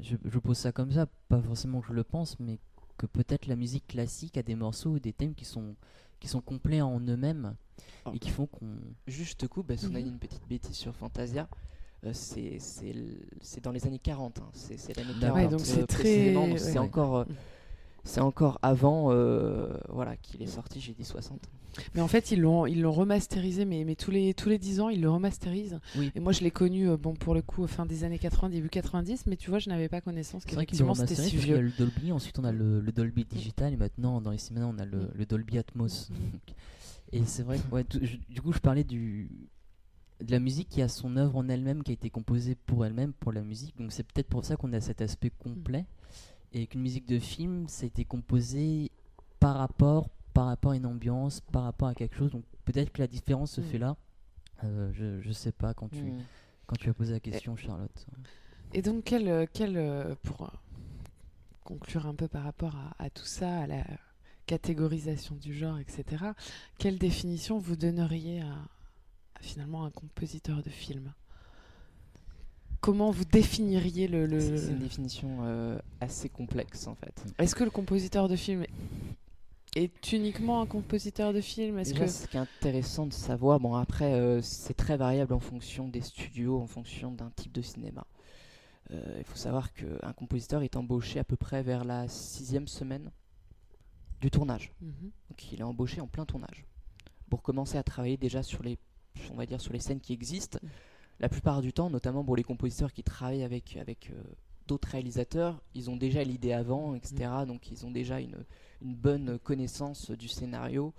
je, je pose ça comme ça, pas forcément que je le pense, mais que peut-être la musique classique a des morceaux ou des thèmes qui sont, qui sont complets en eux-mêmes Oh. et qui font qu'on. Juste coupe, parce qu'on a Mhm. dit une petite bêtise sur Fantasia. Euh, c'est c'est l- c'est dans les années 40, hein. c'est c'est l'année D'accord. 40 Ouais, donc c'est euh, très- précisément, donc ouais. c'est Ouais. encore, euh, c'est encore avant euh, voilà, qu'il est sorti, j'ai dit 60. Mais en fait, ils l'ont, ils l'ont remasterisé, mais, mais tous, les, tous les 10 ans, ils le remasterisent. Oui. Et moi, je l'ai connu, euh, bon, pour le coup, fin des années 80, début 90, mais tu vois, je n'avais pas connaissance C'est vrai qu'ils ont qu'effectivement c'était remasterisé si parce qu'il y a vieux. le Dolby, ensuite on a le, le Dolby digital et maintenant dans les cinémas on a le, Mm. le Dolby Atmos. et c'est vrai que ouais, tout- je- du coup je parlais du, de la musique qui a son œuvre en elle-même, qui a été composée pour elle-même, pour la musique. Donc c'est peut-être pour ça qu'on a cet aspect complet. Et qu'une musique de film, ça a été composé par rapport, par rapport à une ambiance, par rapport à quelque chose. Donc peut-être que la différence se Mm. fait là. Euh, je, je sais pas quand tu, Mm. quand tu as posé la question, Charlotte. Et donc, quel, euh, quel, euh, pour conclure un peu par rapport à, à tout ça, à la catégorisation du genre, etc., quelle définition vous donneriez à, à finalement un compositeur de film? Comment vous définiriez le... le- C'est une définition euh, assez complexe en fait. Est-ce que le compositeur de film est uniquement un compositeur de film? Est-ce que... ce qui est intéressant de savoir, bon après euh, c'est très variable en fonction des studios, en fonction d'un type de cinéma. Euh, Il faut savoir qu'un compositeur est embauché à peu près vers la sixième semaine du tournage. Mhm. Donc il est embauché en plein tournage pour commencer à travailler déjà sur les, on va dire sur les scènes qui existent. La plupart du temps, notamment pour les compositeurs qui travaillent avec avec euh, d'autres réalisateurs, ils ont déjà l'idée avant, etc. Donc ils ont déjà une, une bonne connaissance du scénario.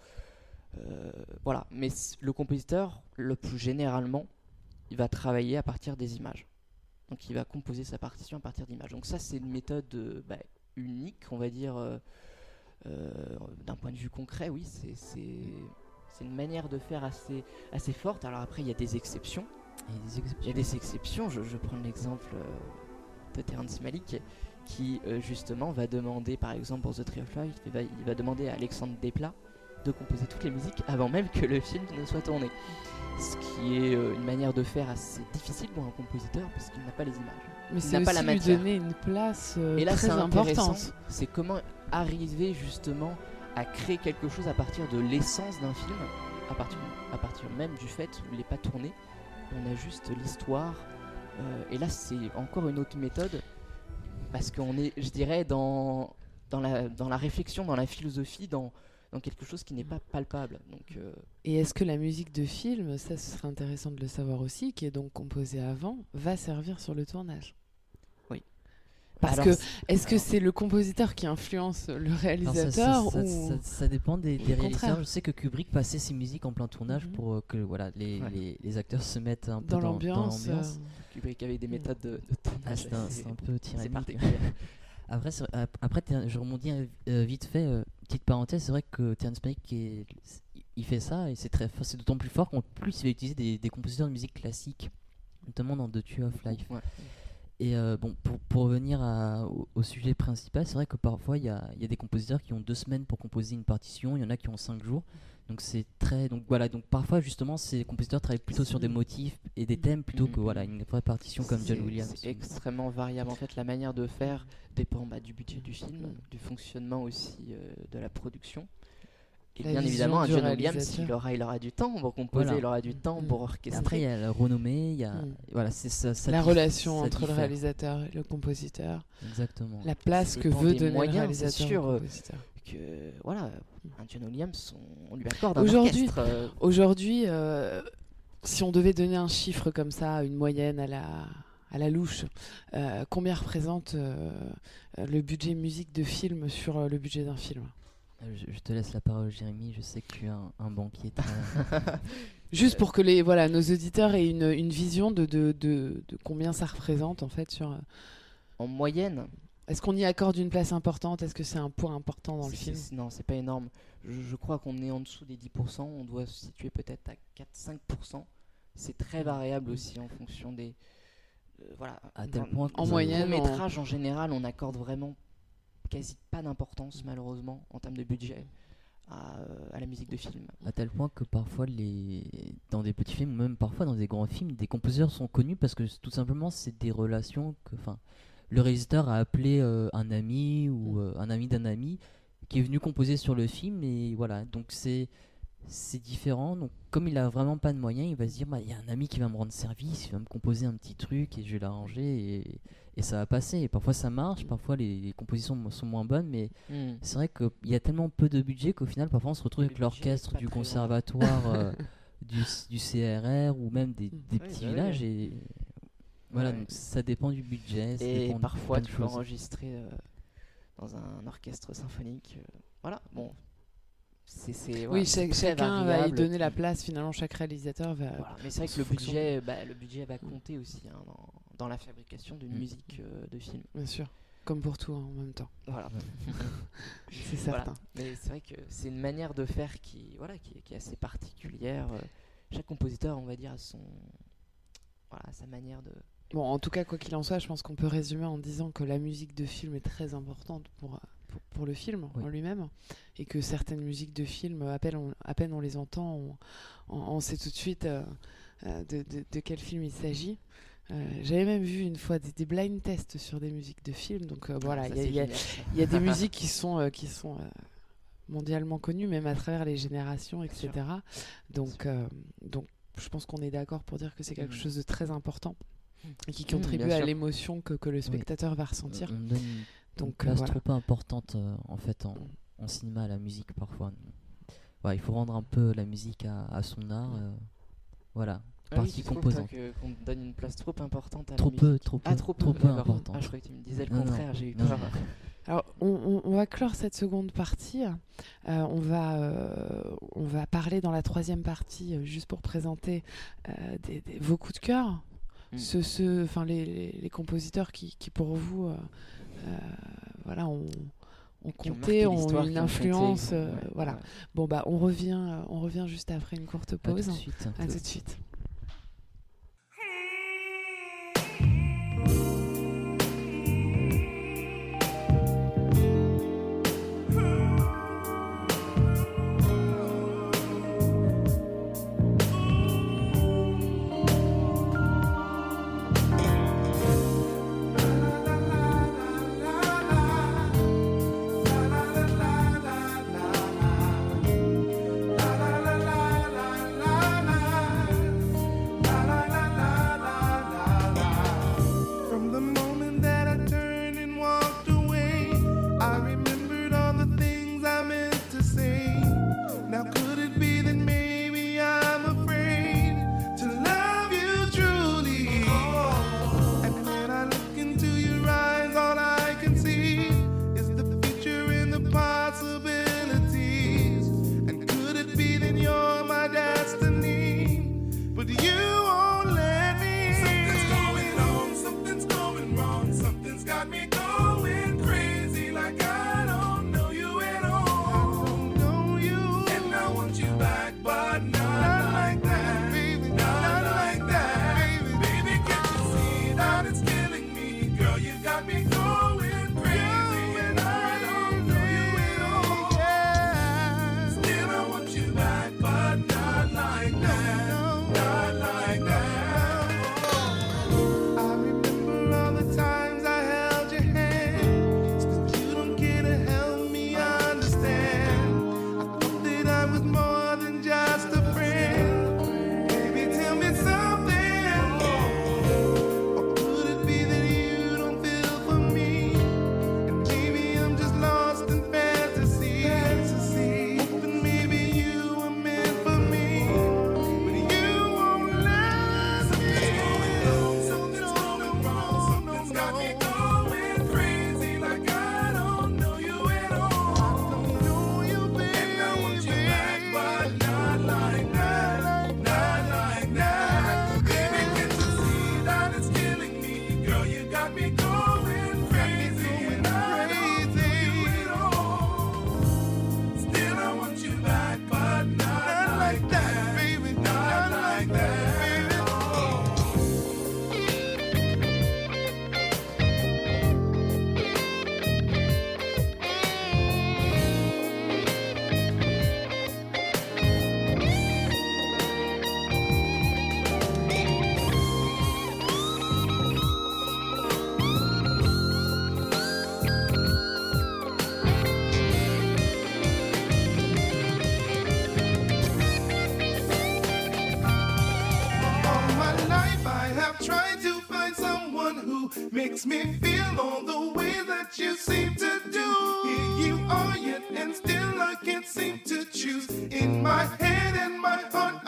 Euh, voilà. Mais le compositeur, le plus généralement, il va travailler à partir des images. Donc il va composer sa partition à partir d'images. Donc ça, c'est une méthode euh, bah, unique, on va dire. euh, d'un point de vue concret, oui, c'est une manière de faire assez, assez forte. Alors après, il y a des exceptions. Il y a exceptions. des exceptions, je, je prends l'exemple euh, de Terrence Malick qui euh, justement va demander par exemple pour The Tree of Life, il va, il va demander à Alexandre Desplat de composer toutes les musiques avant même que le film ne soit tourné. Ce qui est euh, une manière de faire assez difficile pour un compositeur parce qu'il n'a pas les images. Mais Il c'est n'a pas la lui donner une place euh, Et là très c'est intéressant, importante. c'est comment arriver justement à créer quelque chose à partir de l'essence d'un film, à partir, à partir même du fait où il n'est pas tourné, on a juste l'histoire. euh, et là c'est encore une autre méthode, parce qu'on est, je dirais, dans, la, réflexion, dans la philosophie, dans, quelque chose qui n'est pas palpable. Euh, Et est-ce que la musique de film, ça serait intéressant de le savoir aussi, qui est donc composée avant, va servir sur le tournage? Parce alors, que est-ce que c'est le compositeur qui influence le réalisateur ça, ça- ou ça- ça dépend des, des réalisateurs. Je sais que Kubrick passait ses musiques en plein tournage Mhm. pour euh, que voilà, les, Ouais. les, les acteurs se mettent un peu dans dans, dans l'ambiance euh, Kubrick avait des Mm. méthodes de, de Ah, tournage c'est un, assez- c'est un peu particulières. Après, après je rebondis euh, vite fait, euh, petite parenthèse, c'est vrai que Terrence Malick, est- il fait ça et c'est très, c'est d'autant plus fort qu'en plus il va utiliser des, des compositeurs de musique classique, notamment dans The Tree of Life. Ouais. Et euh, bon, pour, pour revenir à- au, au sujet principal, c'est vrai que parfois il y a, y a des compositeurs qui ont deux semaines pour composer une partition, il y en a qui ont cinq jours. Donc c'est très, donc voilà, donc parfois justement ces compositeurs travaillent plutôt sur des motifs et des thèmes plutôt que Mhm. voilà une vraie partition comme John Williams. C'est extrêmement variable. En fait, la manière de faire dépend bah, du budget du film, Mm. du fonctionnement aussi euh, de la production. Et La bien évidemment, un John Williams, il aura, il aura du temps pour composer, Voilà. il aura du temps Mm. pour Et orchestrer. Après il y a la renommée, il y a Mm. voilà c'est ça, ça la relation entre le réalisateur et le compositeur, Exactement. la place que veut donner moyens, le réalisateur sûr, euh, que voilà, un John Williams, on, on lui accorde un Aujourd'hui- euh, Aujourd'hui, euh, si on devait donner un chiffre comme ça, une moyenne à la, à la louche, euh, combien représente le budget musique de film sur le budget d'un film? Je, je te laisse la parole Jérémy, je sais que tu es un, un banquier très... Juste pour que les, voilà, nos auditeurs aient une, une vision de, de, de, de combien ça représente en fait sur. euh, en moyenne, Est-ce qu'on y accorde une place importante? Est-ce que c'est un point important dans le film? non, c'est pas énorme. Je, je crois qu'on est en dessous des 10%, on doit se situer peut-être à 4-5%. C'est très variable aussi en fonction des. euh, voilà. À tel point En moyenne, Le en- métrage en général, on accorde vraiment quasi pas d'importance malheureusement en termes de budget à, euh, à la musique de film. À tel point que parfois, les... dans des petits films, ou même parfois dans des grands films, des compositeurs sont connus parce que tout simplement, c'est des relations que. Enfin, le réalisateur a appelé euh, un ami ou Mm. euh, un ami d'un ami qui est venu composer sur le film et voilà. Donc c'est. C'est différent, donc comme il a vraiment pas de moyens, il va se dire bah, il y a un ami qui va me rendre service, il va me composer un petit truc et je vais l'arranger et, et ça va passer. Et parfois ça marche, parfois les, les compositions sont moins bonnes, mais Hmm. c'est vrai qu'il y a tellement peu de budget qu'au final, parfois, on se retrouve Le avec l'orchestre du conservatoire, euh, du, du CRR ou même des, Mm. des Oui, petits bah villages. Et voilà, Ouais. donc ça dépend du budget. ça Et dépend parfois, tu peux enregistrer euh, dans un orchestre symphonique. euh, voilà, bon. Voilà, Oui, chaque- chacun va y donner la place. Finalement, chaque réalisateur va. Voilà, Mais c'est vrai que le budget, bah, le budget va compter aussi hein, dans, dans la fabrication d'une Mm. musique euh, de film. Bien sûr. Comme pour tout hein, en même temps. Voilà. C'est Voilà. certain. Mais c'est vrai que c'est une manière de faire qui, voilà, qui, est- qui est assez particulière. euh, Chaque compositeur, on va dire, a son, voilà, sa manière de. Bon, en tout cas, quoi qu'il en soit, je pense qu'on peut résumer en disant que la musique de film est très importante pour, euh, pour, pour le film Oui. en lui-même et que certaines musiques de film, à peine on, à peine on les entend, on, on- on sait tout de suite euh, de, de- de quel film il s'agit. Euh, J'avais même vu une fois des, des blind tests sur des musiques de films, donc euh, voilà, il y a- y, y des musiques qui sont, euh, qui sont mondialement connues, même à travers les générations, etc. Donc, donc je pense qu'on est d'accord pour dire que c'est quelque Mm. chose de très important et qui Mm, contribue à l'émotion que, que le spectateur va ressentir. Une, Donc, une place voilà. trop importante en fait en, en cinéma à la musique parfois. Ouais, il faut rendre un peu la musique à, à son art. euh, voilà, Ah oui, partie toi, composante. qu'on donne une place trop importante à Trop la peu, musique. trop peu, Ah, trop peu, trop peu importante. Ah, je croyais que tu me disais le Non, contraire, j'ai eu peur. non. Alors, on, on- on va clore cette seconde partie. Euh, on, va, euh, on va parler dans la troisième partie, euh, juste pour présenter euh, des, des- vos coups de cœur. Mm. Ceux, ceux- enfin, les, les- les compositeurs qui, qui, pour vous, euh, euh, voilà, ont, ont compté, marqué ont une qui ont compté, influence. euh, ouais, voilà. ouais. Bon, bah, on revient, euh, on revient juste après une courte À tout pause. de suite. À tout de suite. In my head and my heart,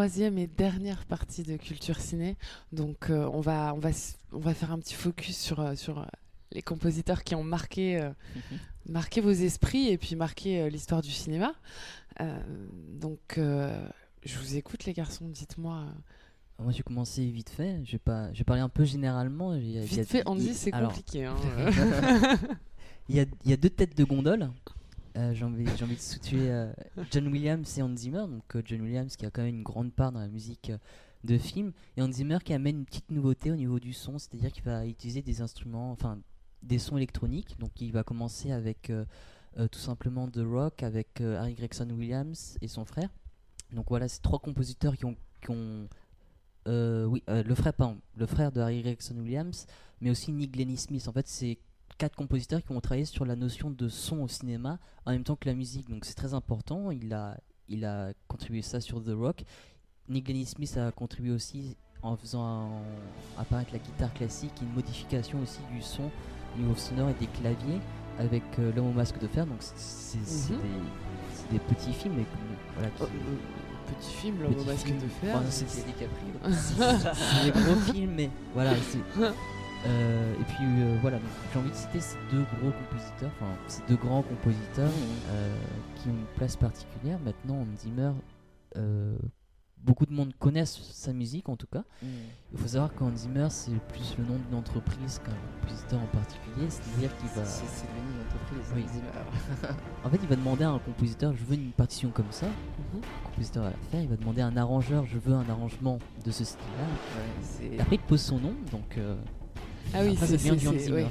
troisième et dernière partie de Culture Ciné. Donc euh, on, va, on, va, on va faire un petit focus sur, euh, sur euh, les compositeurs qui ont marqué, euh, marqué vos esprits et puis marqué euh, l'histoire du cinéma. Donc je vous écoute les garçons, dites-moi. Moi, j'ai commencé vite fait. Je vais pas, je vais parler un peu généralement. Il y a- il y a- Vite fait, Andy, il- c'est compliqué. hein. Il y a, il y a deux têtes de gondole. Euh, j'ai envie, de situer euh, John Williams et Hans Zimmer. Donc euh, John Williams qui a quand même une grande part dans la musique de film et Hans Zimmer qui amène une petite nouveauté au niveau du son, c'est-à-dire qu'il va utiliser des instruments, enfin des sons électroniques. Donc il va commencer avec tout simplement de rock avec Harry Gregson Williams et son frère. Donc voilà, c'est trois compositeurs qui ont, qui ont oui, le frère, pardon, le frère de Harry Gregson Williams, mais aussi Nick Glennie Smith. En fait, c'est quatre compositeurs qui ont travaillé sur la notion de son au cinéma en même temps que la musique. Donc c'est très important. Il a, il a contribué ça sur The Rock. Nick Glennie Smith a contribué aussi en faisant un- apparaître la guitare classique, une modification aussi du son au niveau sonore et des claviers avec euh, L'homme au masque de fer. Donc c'est- Mhm. des, des petits films, mais voilà, qui- Oh, euh, petit film, l'homme au masque film. de fer. Enfin, c'est- c'est des gros films, mais voilà. Euh, et puis euh, voilà, j'ai envie de citer ces deux gros compositeurs, enfin ces deux grands compositeurs euh, qui ont une place particulière. Maintenant, Hans Zimmer, beaucoup de monde connaissent sa musique en tout cas. Mm. Il faut savoir qu'Hans Zimmer, c'est plus le nom d'une entreprise qu'un compositeur en particulier, c'est-à-dire qu'il va. C'est devenu une entreprise. Oui. Hans Zimmer. En fait, il va demander à un compositeur, je veux une partition comme ça. Le compositeur va la faire. Il va demander à un arrangeur, je veux un arrangement de ce style-là. Ouais, après, il pose son nom, donc. Euh, Ah oui, Après, c'est c'est- du Hans Zimmer. oui.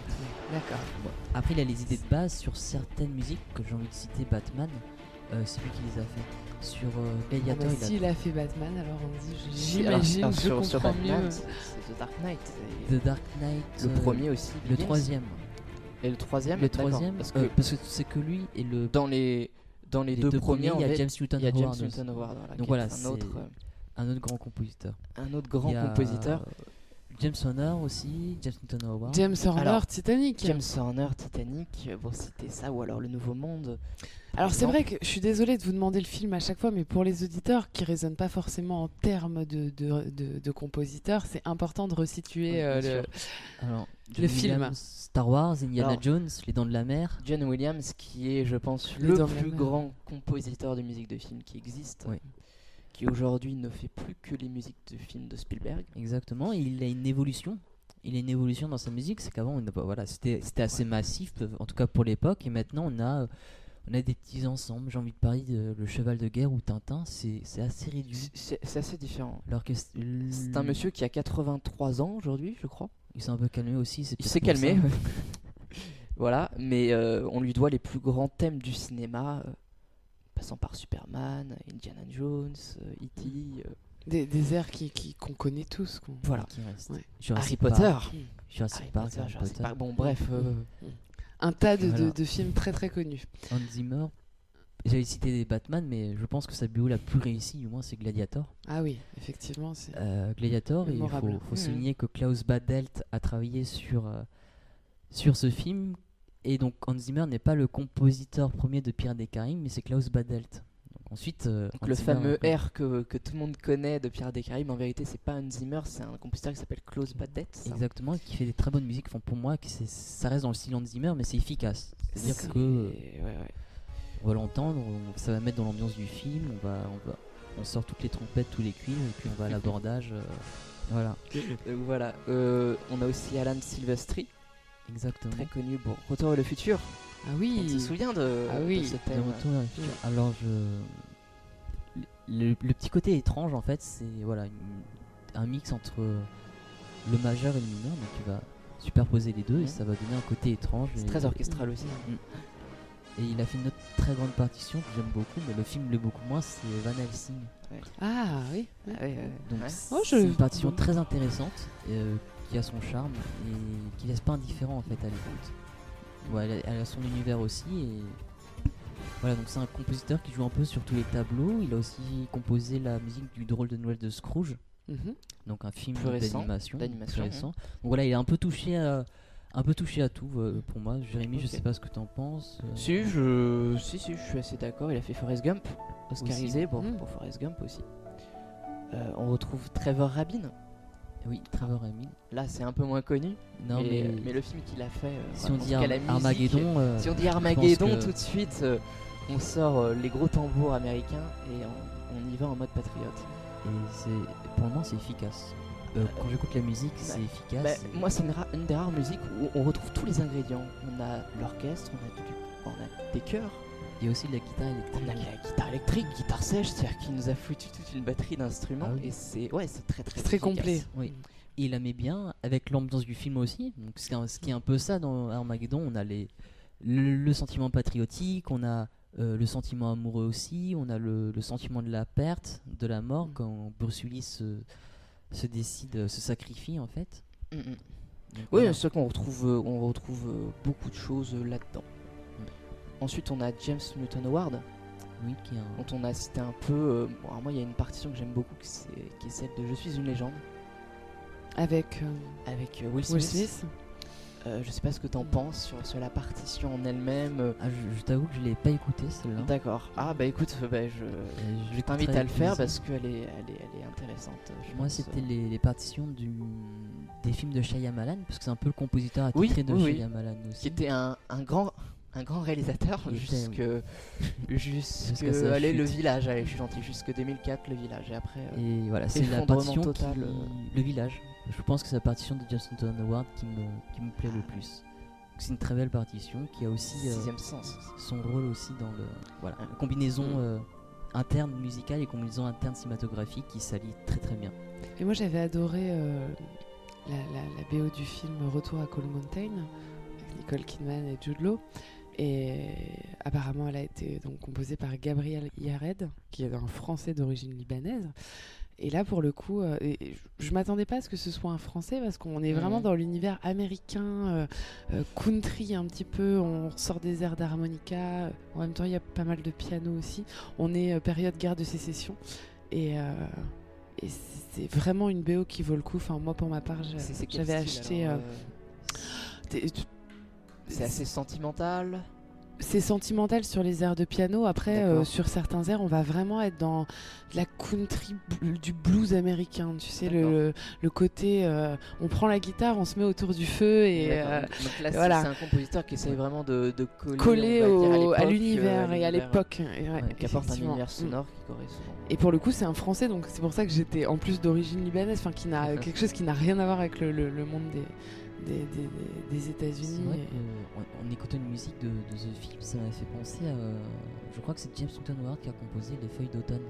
D'accord. Bon, Après, il a les idées de base sur certaines musiques que j'ai envie de citer. Batman, euh, c'est lui qui les a fait. Sur euh, Ah Gladiator, bah, il a S'il a fait Batman, alors on dit, j'imagine, alors je sur, sur comprends Batman, mieux. c'est c'est The Dark Knight. The Dark Knight. Le euh, premier aussi. Le Begins. troisième. Et le troisième. Le troisième, Parce euh, que parce que c'est que lui et le. dans les dans les, les deux, deux premiers, il y a James Newton il y a James Howard Donc voilà, est un autre, c'est- euh, Un autre grand compositeur. un autre grand Il compositeur. James Horner aussi, James Newton Howard. James Horner, Titanic. James Horner, Titanic, bon c'était ça ou alors Le Nouveau Monde. Alors c'est vrai que je suis désolée de vous demander le film à chaque fois, mais pour les auditeurs qui raisonnent pas forcément en termes de, de, de, de compositeurs, c'est important de resituer euh, le... Alors, film. Star Wars, Indiana Alors- Jones, Les Dents de la Mer. John Williams qui est je pense Les le plus grand compositeur de musique de film qui existe. Oui. Qui aujourd'hui ne fait plus que les musiques de films de Spielberg. Exactement, il a une évolution. Il a une évolution dans sa musique, c'est qu'avant, voilà, c'était assez massif, en tout cas pour l'époque, et maintenant on a, on a des petits ensembles. J'ai envie de parler de Le Cheval de Guerre ou Tintin, c'est assez réduit. C'est assez différent. C'est un monsieur qui a 83 ans aujourd'hui, je crois. Il s'est un peu calmé aussi. Il s'est calmé. voilà, mais euh, on lui doit les plus grands thèmes du cinéma, euh, passant par Superman, Indiana Jones, euh, E.T. euh, Des, des airs qui qu'on connaît tous. qu'on- voilà. Qui reste. Ouais. Harry Potter. Jurassic Harry Park, Potter, Harry Jurassic Potter. Park. Bon, bref. euh, Un tas de, de- Voilà. de films très très connus. Hans Zimmer. J'avais cité des Batman, mais je pense que sa BO la plus réussie, du moins, c'est Gladiator. Ah oui, effectivement, c'est. Euh, Gladiator, et il faut, Mémorable. faut Mhm. souligner que Klaus Badelt a travaillé sur, euh, sur ce film. Et donc Hans Zimmer n'est pas le compositeur premier de Pirates des Caraïbes, mais c'est Klaus Badelt. Donc ensuite, euh, donc le Zimmer fameux R que, que tout le monde connaît de Pirates des Caraïbes, en vérité, c'est pas Hans Zimmer, c'est un compositeur qui s'appelle Klaus Badett. ça. Exactement, et qui fait des très bonnes musiques. Enfin, pour moi, que c'est- ça reste dans le style Hans Zimmer, mais c'est efficace. C'est-à-dire C'est- que Et- ouais, ouais. on va l'entendre, on- ça va mettre dans l'ambiance du film, on va, on va, on sort toutes les trompettes, tous les cuivres, et puis on va à l'abordage. euh, voilà, Donc voilà. Euh, on a aussi Alan Silvestri, exactement. très connu pour Retour vers le futur. Ah On oui. se souvient de, Ah de oui. ce De thème. retour vers le futur. Alors je le, le petit côté étrange en fait, c'est voilà une- un mix entre le majeur et le mineur, donc il va superposer les deux et ça va donner un côté étrange. C'est très orchestral aussi. Et il a fait une autre très grande partition que j'aime beaucoup, mais le film l'est beaucoup moins, c'est Van Helsing. Ah oui. Ah ouais, Donc ouais. c'est Oh, je- une partition très intéressante euh, qui a son charme et qui laisse pas indifférent en fait à l'écoute. Ouais, elle, a, elle a son univers aussi et voilà donc c'est un compositeur qui joue un peu sur tous les tableaux. Il a aussi composé la musique du drôle de Noël de Scrooge, Mhm. donc un film d'animation. d'animation, récent. Donc voilà, il est un peu touché à un peu touché à tout euh, pour moi. Jérémy, je Ok. sais pas ce que t'en penses. euh, Si, je... si, si, je suis assez d'accord. Il a fait Forrest Gump, Oscarisé pour, Mm. pour Forrest Gump aussi. Euh, on retrouve Trevor Rabin. Oui, Trevor Emil. Là, c'est un peu moins connu. Non mais, mais, mais le film qu'il a fait. euh, si voilà, on dit musique, Armageddon, euh, Si on dit Armageddon que- tout de suite, euh, on sort euh, les gros tambours américains et on, on y va en mode patriote. Et c'est pour le moment c'est efficace. Euh, quand j'écoute la musique, c'est efficace. Bah, et- moi, c'est une, des rares musiques où on retrouve tous les ingrédients. On a l'orchestre, on a, du- on a des chœurs, Il y a aussi de la guitare électrique. on a la guitare électrique, guitare sèche, c'est-à-dire qu'il nous a foutu toute une batterie d'instruments. Ah oui. Et c'est ouais, c'est très très très complet. Oui. Et il la met bien avec l'ambiance du film aussi. Donc ce qui est un peu ça dans Armageddon, on a les, le, le sentiment patriotique, on a euh, le sentiment amoureux aussi, on a le, le sentiment de la perte, de la mort Mm. quand Bruce Willis se, se décide, se sacrifie en fait. Mm, mm. Donc, Oui, voilà. c'est vrai qu'on retrouve, euh, on retrouve euh, beaucoup de choses euh, là-dedans. Ensuite, on a James Newton Howard, oui, qui est un- dont on a cité un peu. euh, bon, alors moi, il y a une partition que j'aime beaucoup, qui, c'est- qui est celle de Je suis une légende, Avec euh, avec euh, Will Smith. Will Smith. Euh, je sais pas ce que t'en penses sur, sur la partition en elle-même. euh, Ah, je, je t'avoue que je l'ai pas écouté celle-là. D'accord. Ah bah écoute, euh, bah, je, l'écouterai t'invite à le faire parce qu'elle est, elle est, elle est intéressante. Moi, c'était les, les partitions du, des films de Shyamalan, parce que c'est un peu le compositeur attitré Oui, de oui, oui. Shyamalan aussi. qui était un, un grand un grand réalisateur jusque jusque allez, le village allez je suis gentil jusque 2004 le village et après euh, Et voilà, c'est la partition total, qui... euh. Le village. Je pense que c'est la partition de Justin Newton Howard qui me, qui me plaît le plus. C'est une très belle partition qui a aussi euh, sixième sens son rôle aussi dans le voilà Ah. la combinaison Mm. euh, interne musicale et combinaison interne cinématographique qui s'allie très très bien. Et moi j'avais adoré euh, la, la- la BO du film Retour à Coal Mountain avec Nicole Kidman et Jude Law. Et apparemment elle a été donc composée par Gabriel Yared, qui est un Français d'origine libanaise. Et là pour le coup, euh, et- je je m'attendais pas à ce que ce soit un Français parce qu'on est vraiment dans l'univers américain, euh, euh, country un petit peu. On sort des airs d'harmonica. En même temps il y a pas mal de piano aussi. On est euh, période guerre de sécession. Et, euh, et c'est vraiment une BO qui vaut le coup. Enfin, moi, pour ma part, j'avais acheté. C'est assez sentimental c'est sentimental sur les airs de piano. Après, euh, sur certains airs, on va vraiment être dans de la country, du blues américain. Tu sais, le, le côté, euh, on prend la guitare, on se met autour du feu et euh, donc là c'est- voilà. c'est un compositeur qui essaye vraiment de, de coller, au- à l'univers et à l'époque. Et ouais, ouais, qui apporte un univers Mm. sonore qui correspond Et pour le coup, c'est un Français, donc c'est pour ça que j'étais en plus d'origine libanaise, enfin qui n'a quelque chose qui n'a rien à voir avec le, le- le monde des, des, des- des- États-Unis. et- en, en écoutant une musique de, de The Film, ça m'a fait penser à. Je crois que c'est James Newton Howard qui a composé Les Feuilles d'automne.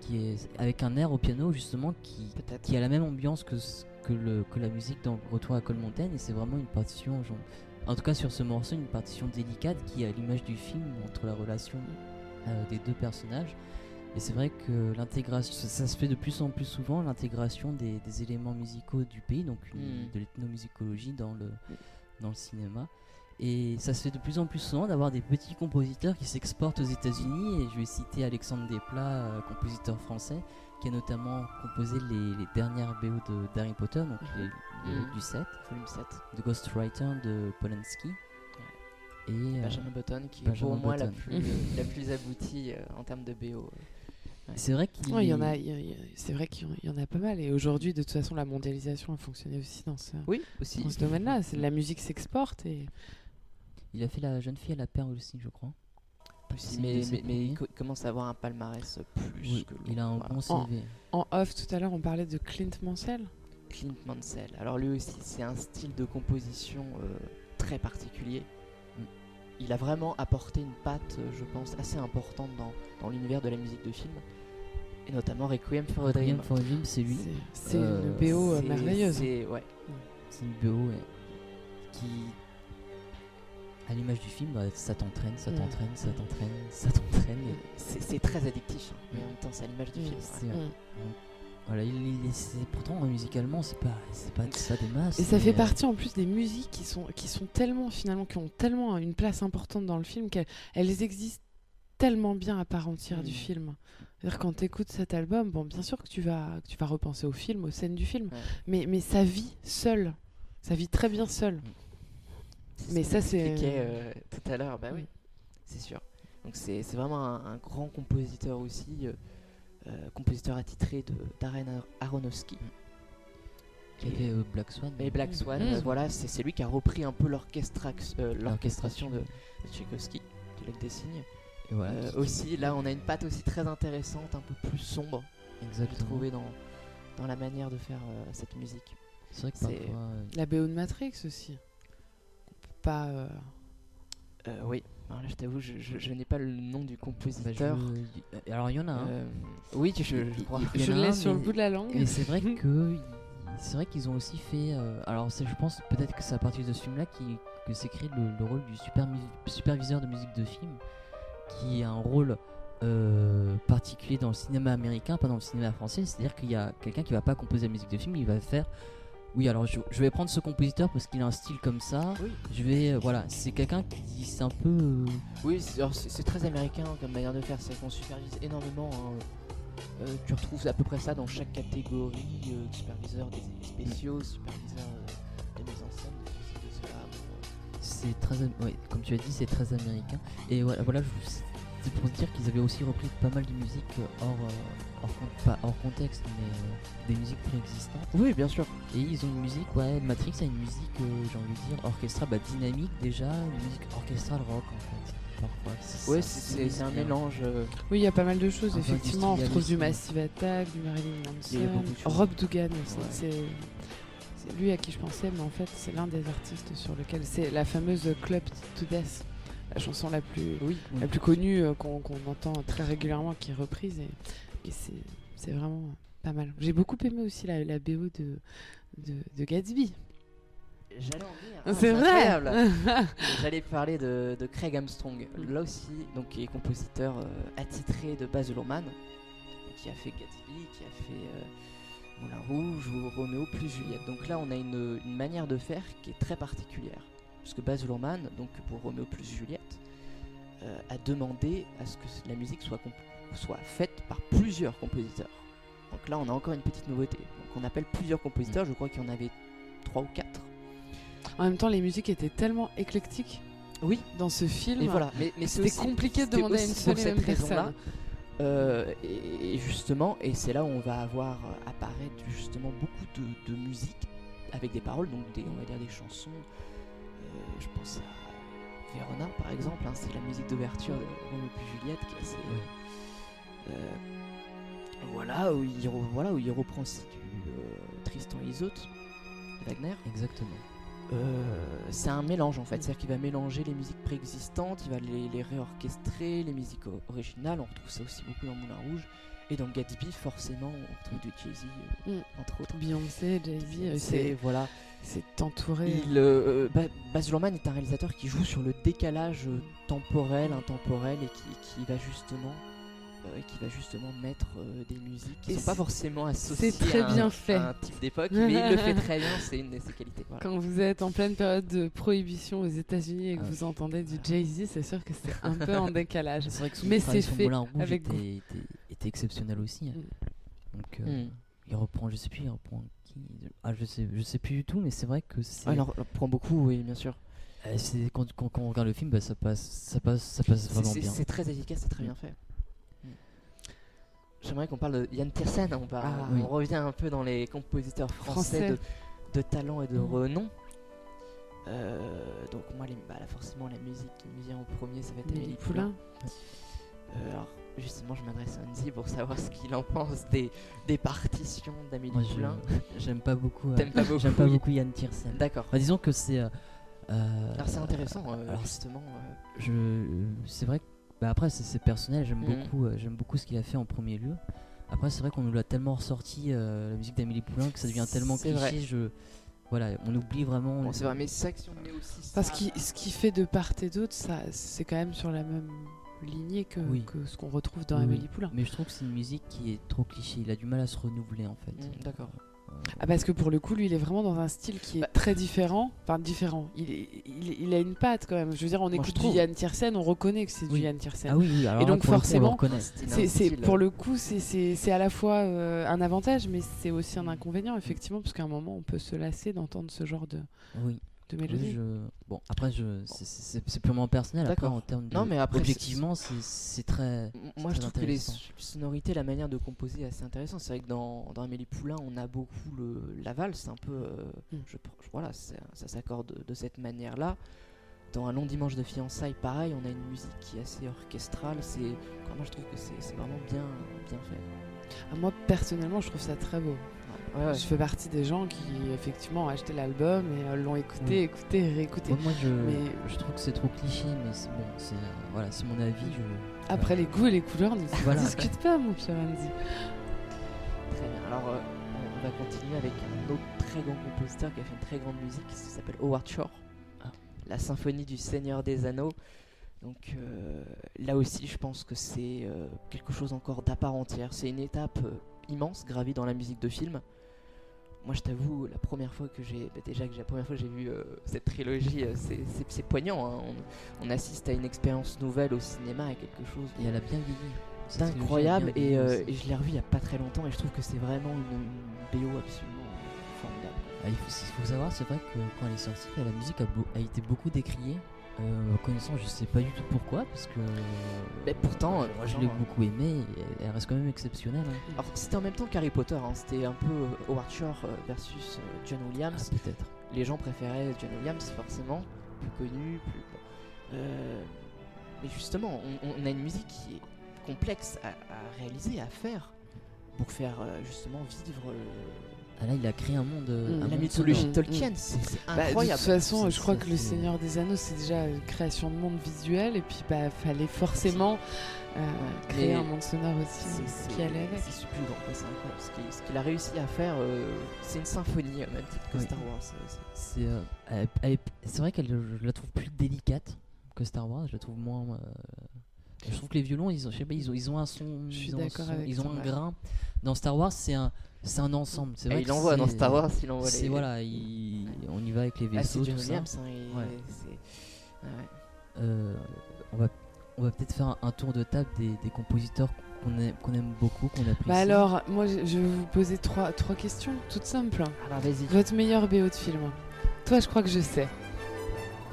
Qui est avec un air au piano justement qui, a la même ambiance que, ce- que, le, que la musique dans Retour à Colmontaine et c'est vraiment une partition, genre- en tout cas sur ce morceau, une partition délicate qui est à l'image du film entre la relation euh, des deux personnages. Et c'est vrai que l'intégration, ça, ça se fait de plus en plus souvent, l'intégration des, des éléments musicaux du pays, donc une- Mm. de l'ethnomusicologie dans le, dans le cinéma. Et ça se fait de plus en plus souvent d'avoir des petits compositeurs qui s'exportent aux États-Unis. Et je vais citer Alexandre Desplat, euh, compositeur français, qui a notamment composé les, les dernières BO de d'Harry Potter, donc les, les- Mhm. du 7, Volume 7. de Ghostwriter de Polanski. Et euh, Benjamin Button, qui est pour moi la Button. plus, la plus aboutie euh, en termes de BO. C'est vrai qu'il Ouais, y en a, c'est vrai qu'il y en- a pas mal. Et aujourd'hui, de toute façon, la mondialisation a fonctionné aussi dans ce, Oui, aussi. dans ce domaine-là. C'est- La musique s'exporte et il a fait la jeune fille à la perle aussi, je crois. Mais, il commence à avoir un palmarès plus Oui, que il a un Voilà. bon En- CV. en off, tout à l'heure, on parlait de Clint Mansell. Clint Mansell. Alors lui aussi, c'est un style de composition euh, très particulier. Mm. Il a vraiment apporté une patte, euh, je pense, assez importante dans, dans l'univers de la musique de film. Et notamment Requiem for a Dream. Requiem for a Dream, c'est lui. C'est- C'est Euh, une BO euh, C'est- merveilleuse. c'est- ouais. C'est une BO ouais, qui, à l'image du film, bah, ça t'entraîne, ça Mm. t'entraîne, ça t'entraîne, ça t'entraîne. et C'est très addictif, hein, mais en même temps, c'est à l'image du Mm, film. Mm. Voilà, il, il- c'est- pourtant musicalement, c'est pas, c'est pas ça des masses. Et ça fait euh, partie en plus des musiques qui sont, qui sont tellement finalement, qui ont tellement une place importante dans le film qu'elles elles existent tellement bien à part entière du Mm. film. C'est-à-dire quand tu écoutes cet album, bon, bien sûr que tu vas, que tu vas repenser au film, aux scènes du film, Ouais. mais, mais ça vit seul. Ça vit très bien seul. C'est Mais ce ça, c'est- expliquait, euh, tout à l'heure, bah oui, Mm. c'est sûr. Donc c'est c'est vraiment un, un grand compositeur aussi, euh, euh, compositeur attitré de Darren Ar- Aronofsky. Qui Et- avait euh, Black Swan. Et Black Swan, Mm. euh, voilà, c'est c'est lui qui a repris un peu euh, l'orchestration de, de Tchaïkovski, de Lac des. Voilà, Euh, aussi, là, on a une patte aussi très intéressante, un peu plus sombre, exactement. trouvé dans, dans la manière de faire euh, cette musique. C'est vrai que c'est- parfois. euh, La BO de Matrix aussi. On peut Pas. euh, Euh, oui, alors là, je t'avoue, je, je- je n'ai pas le nom du bah, je- compositeur. Alors il y en a un. Euh, oui, je, je crois. Je l'ai un, sur le mais- bout de la langue. Et c'est vrai que c'est vrai qu'ils ont aussi fait. euh, alors c'est- je pense peut-être que c'est à partir de ce film-là qui que s'est créé le, le rôle du super superviseur de musique de film, qui a un rôle euh, particulier dans le cinéma américain, pas dans le cinéma français. C'est-à-dire qu'il y a quelqu'un qui va pas composer la musique de film, il va faire. Oui, alors je, je vais prendre ce compositeur parce qu'il a un style comme ça. Oui. Je vais, euh, voilà, c'est quelqu'un qui c'est un peu. euh, Oui, c'est alors, c'est- c'est très américain comme manière de faire, c'est qu'on supervise énormément. hein. Euh, tu retrouves à peu près ça dans chaque catégorie, euh, superviseur des effets spéciaux, superviseur euh, de mise en scène, C'est très, ouais, comme tu as dit, c'est très américain. Et voilà, voilà je- c'est pour dire qu'ils avaient aussi repris pas mal de musique euh, hors, euh, hors, con- pas hors contexte, mais euh, des musiques préexistantes. Oui, bien sûr. Et ils ont une musique, ouais, Matrix a une musique, euh, j'ai envie de dire, orchestrale, bah, dynamique déjà, une musique orchestrale rock en fait. Parfois. Ouais, c'est un mélange. euh, Oui, il y a pas mal de choses, effectivement. On retrouve du Massive Attack, du Marilyn Manson. Rob Dugan. C'est c'est lui à qui je pensais, mais en fait, c'est l'un des artistes sur lequel. C'est la fameuse Club to Death, la chanson la plus, Oui, la plus connue euh, qu'on entend très régulièrement, qui est reprise. Et, et c'est c'est vraiment pas mal. J'ai beaucoup aimé aussi la, la BO de, de, de Gatsby. j'allais en. Ah, c'est vrai incroyable. J'allais parler de, de Craig Armstrong, Mm. là aussi, donc qui est compositeur euh, attitré de Baz Luhrmann, qui a fait Gatsby, qui a fait euh, Moulin Rouge ou Roméo plus Juliette. Donc là, on a une, une manière de faire qui est très particulière, puisque Baz Luhrmann, donc pour Roméo plus Juliette, euh, a demandé à ce que la musique soit, faite par plusieurs compositeurs. Donc là, on a encore une petite nouveauté. Donc on appelle plusieurs compositeurs, je crois qu'il y en avait trois ou quatre. En même temps, les musiques étaient tellement éclectiques Oui, dans ce film. Et voilà, mais, C'était compliqué de demander à une seule pour et même cette raison-là, personne. Euh, et, et justement, et c'est là où on va avoir euh, apparaître justement beaucoup de, de musique avec des paroles, donc des, on va dire des chansons. Euh, je pense à Verona par exemple, hein, c'est la musique d'ouverture de Roméo plus Juliette qui est assez. euh, voilà, où il, voilà, où il reprend aussi du Tristan et Isolde. de Wagner. Exactement. Euh, c'est un mélange en fait, c'est-à-dire qu'il va mélanger les musiques préexistantes, il va les, les réorchestrer, les musiques originales, on retrouve ça aussi beaucoup dans Moulin Rouge. Et dans Gatsby, forcément, on retrouve du Jay-Z, euh, Mm. entre autres. Beyoncé, Jay-Z, C'est c'est voilà. c'est entouré. Il, euh, Ba- Baz Luhrmann est un réalisateur qui joue sur le décalage temporel, intemporel et qui, qui va justement euh, qui va justement mettre euh, des musiques qui Et sont pas forcément associées c'est très à, un, bien fait. à un type d'époque, mais il le fait très bien, c'est une de ses qualités. voilà. Quand vous êtes en pleine période de prohibition aux États-Unis et que Ah. vous entendez du Jay-Z, c'est sûr que c'est un peu en décalage. C'est vrai que son Mais c'est fait Moulin Rouge avec était, était, était exceptionnel aussi. hein. Donc euh, Mm. il reprend, je sais plus, il reprend qui Ah je sais, je sais plus du tout, mais c'est vrai que c'est. Alors, on prend beaucoup, oui, bien sûr. c'est quand, quand, quand on regarde le film, bah, ça passe, ça passe, ça passe vraiment bien. C'est très efficace, c'est très bien fait. J'aimerais qu'on parle de Yann Tiersen. On, va- Ah, on revient un peu dans les compositeurs français, Français. De, de talent et de Mm. renom. Euh, donc moi, les- bah, là, forcément, la musique qui me vient en premier, ça va être Amélie Poulain. Poulain. Euh, alors, justement, je m'adresse à Andy pour savoir ce qu'il en pense des, des partitions d'Amélie Moi, Poulain. j'aime pas beaucoup. euh, T'aimes pas beaucoup J'aime pas Yann- beaucoup Yann Tiersen. D'accord. Bah, disons que c'est. euh, Alors, c'est intéressant, alors, justement. je c'est vrai que bah après c'est personnel j'aime Mhm. beaucoup euh, j'aime beaucoup ce qu'il a fait en premier lieu après c'est vrai qu'on nous l'a tellement ressorti euh, la musique d'Amélie Poulain que ça devient tellement cliché vrai. je voilà on oublie vraiment bon, c'est vrai, mais que si on met aussi Parce ça- que ce qui fait de part et d'autre, ça, c'est quand même sur la même lignée que, Oui. que ce qu'on retrouve dans Oui. Amélie Poulain. mais je trouve que c'est une musique qui est trop cliché il a du mal à se renouveler en fait Mm, D'accord. Ah, parce que pour le coup, lui, il est vraiment dans un style qui est Bah. très différent. Enfin, différent. Il, est- il, il a une patte quand même. Je veux dire, on Moi, écoute du. Yann Tiersen, on reconnaît que c'est du Oui. Yann Tiersen. ah oui, oui alors Et là, donc, pour le coup, on le forcément, C'est, pour le coup, c'est, c'est, c'est à la fois euh, un avantage, mais c'est aussi un inconvénient, effectivement, parce qu'à un moment, on peut se lasser d'entendre ce genre de, oui, de mélodie. je... bon après je c'est- purement personnel après D'accord. en termes de Non, mais après, objectivement c'est c'est très Moi, je trouve que les sonorités, la manière de composer est assez intéressant. C'est vrai que dans, dans Amélie Poulain, on a beaucoup le, la valse, un peu. euh, Mm. je, voilà, ça s'accorde de, cette manière-là. Dans Un long dimanche de fiançailles, pareil, on a une musique qui est assez orchestrale. C'est, moi, je trouve que c'est c'est vraiment bien, bien fait. Ah, moi, personnellement, je trouve ça très beau. Ouais. Je fais partie des gens qui, effectivement, ont acheté l'album et euh, l'ont écouté, Oui. écouté, réécouté. moi, moi, je, Mais- je trouve que c'est trop cliché mais c'est bon c'est voilà mon avis je Après, les goûts et les couleurs ne se Voilà. discutent pas, mon cher Andy. Très bien. Alors, euh, on, va continuer avec un autre très grand compositeur qui a fait une très grande musique, qui s'appelle Howard Shore. Ah. La symphonie du Seigneur des Anneaux. Donc euh, là aussi, je pense que c'est euh, quelque chose encore d'à part entière. C'est une étape immense gravie dans la musique de film. Moi, je t'avoue, la première fois que j'ai, bah, déjà que la première fois j'ai vu euh, cette trilogie, euh, c'est, c'est- c'est poignant. hein. On, on assiste à une expérience nouvelle au cinéma, à quelque chose Et elle a bien vieilli. Bien et, vieilli euh, et je l'ai revu il n'y a pas très longtemps et je trouve que c'est vraiment une, une BO absolument formidable. Ah, il, faut, il faut savoir, c'est vrai que quand elle est sortie, la musique a été beaucoup décriée. Euh, connaissant, je sais pas du tout pourquoi, parce que Mais pourtant, moi, je l'ai euh, beaucoup aimée. et Elle reste quand même exceptionnelle. hein. alors, c'était en même temps qu'Harry Potter, hein, c'était un peu euh, Howard Shore euh, versus euh, John Ah, Williams. peut-être. Les gens préféraient John Williams forcément, plus connu, plus. Euh, mais justement, on, on a une musique qui est complexe à, à réaliser, à faire, pour faire justement vivre euh, Ah, là, il a créé un monde. euh, Mm. un la monde mythologie de Tolkien. C'est c'est Bah, de incroyable. toute façon, je crois que Le Seigneur des Anneaux, c'est déjà une création de monde visuel, et puis bah fallait forcément euh, créer Mais un monde sonore aussi euh, qui allait avec. C'est quoi, c'est incroyable. Ce qu'il a réussi à faire, euh, c'est une symphonie, même titre que Oui. Star Wars. c'est- euh, vrai qu'elle je la trouve plus délicate que Star Wars. Je la trouve moins. euh, Je trouve que les violons, ils ont, je sais pas, ils ont, ils ont un son, Je suis ils ont, son- avec ils ont un grain. Dans Star Wars, c'est un, c'est un ensemble. C'est vrai il envoie dans c'est- Star Wars, il envoie C'est les. voilà, il- on y va avec les Ah, c'est vaisseaux, John tout ça. Williams. hein, il- Ouais. c'est- ouais, ouais. Euh, on va, on va peut-être faire un, un tour de table des, des compositeurs qu'on aime, qu'on aime beaucoup, qu'on apprécie. Bah alors, moi, je vais vous poser trois, trois questions, toutes simples. Alors vas-y. Votre meilleur BO de film Toi, je crois que je sais.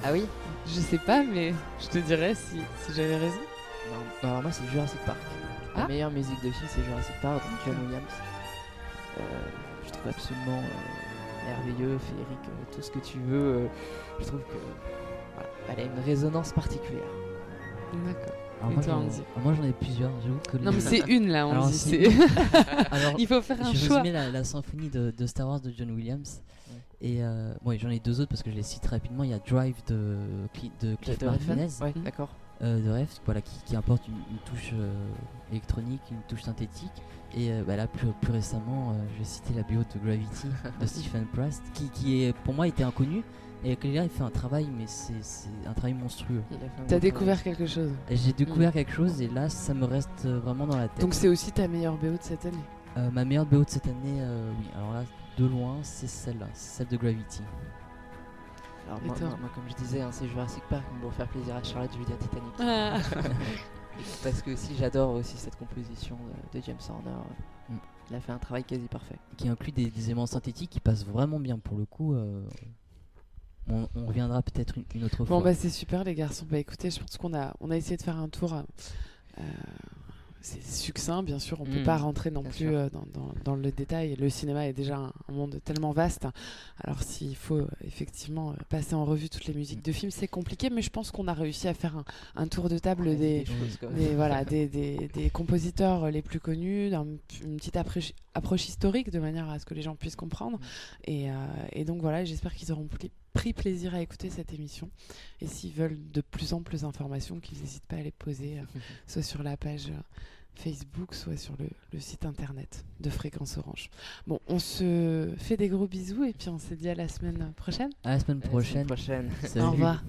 Ah oui? Je sais pas, mais je te dirais si, si j'avais raison. Non, Alors moi, c'est Jurassic Park. La Ah. meilleure musique de film, c'est Jurassic Park, donc John Williams. Euh, je trouve absolument euh, merveilleux, féerique, euh, tout ce que tu veux. euh, je trouve que voilà, elle a une résonance particulière. D'accord. Alors moi, j'en- ai plusieurs. J'avoue que Non, les- mais c'est une là, on Alors, dit. c'est c'est- Alors, Il faut faire un je choix. résumais la, la symphonie de, de Star Wars de John Williams. Et euh, bon, j'en ai deux autres parce que je les cite rapidement. Il y a Drive de, Cli- de Cliff De- Martinez, Ouais, d'accord. euh, de Ref, voilà, qui, qui apporte une, une touche euh, électronique, une touche synthétique. Et euh, bah là, plus, plus récemment, euh, je vais citer la BO de Gravity de Stephen Price, qui, qui est, pour moi était inconnu. Et que là, il fait un travail, mais c'est un travail monstrueux. T'as découvert quelque chose. J'ai découvert quelque chose et là, ça me reste euh, vraiment dans la tête. Donc c'est aussi ta meilleure BO de cette année. Euh, ma meilleure BO de cette année, euh, oui. Alors là, de loin, c'est celle-là, c'est celle de Gravity. Alors, Et moi, toi moi- moi, comme je disais, hein, c'est Jurassic Park, mais pour faire plaisir à Charlotte, je vais dire Titanic. Ah. Parce que aussi, j'adore aussi cette composition de, de James Horner. Mm. Il a fait un travail quasi parfait. qui inclut des, des éléments synthétiques qui passent vraiment bien pour le coup. euh, on, on reviendra peut-être une, une autre Bon fois. bah c'est super les garçons. Bah écoutez, je pense qu'on a on a essayé de faire un tour. euh, c'est succinct, bien sûr. On peut Mm. pas rentrer non plus euh, dans, dans- dans le détail. Le cinéma est déjà un, un monde tellement vaste. Alors s'il faut euh, effectivement euh, passer en revue toutes les musiques Mm. de films, c'est compliqué. Mais je pense qu'on a réussi à faire un, un tour de table Ouais, des, voilà, des, compositeurs les plus connus, d'un- une petite approche, approche historique de manière à ce que les gens puissent comprendre. Et, euh, et donc voilà, j'espère qu'ils auront pli- pris plaisir à écouter cette émission. Et s'ils veulent de plus amples informations, qu'ils n'hésitent pas à les poser, euh, soit sur la page euh, Facebook, soit sur le, le site internet de Fréquence Orange. Bon, on se fait des gros bisous et puis on se dit à la semaine prochaine. À la semaine À la semaine prochaine. prochaine. Salut. Au revoir.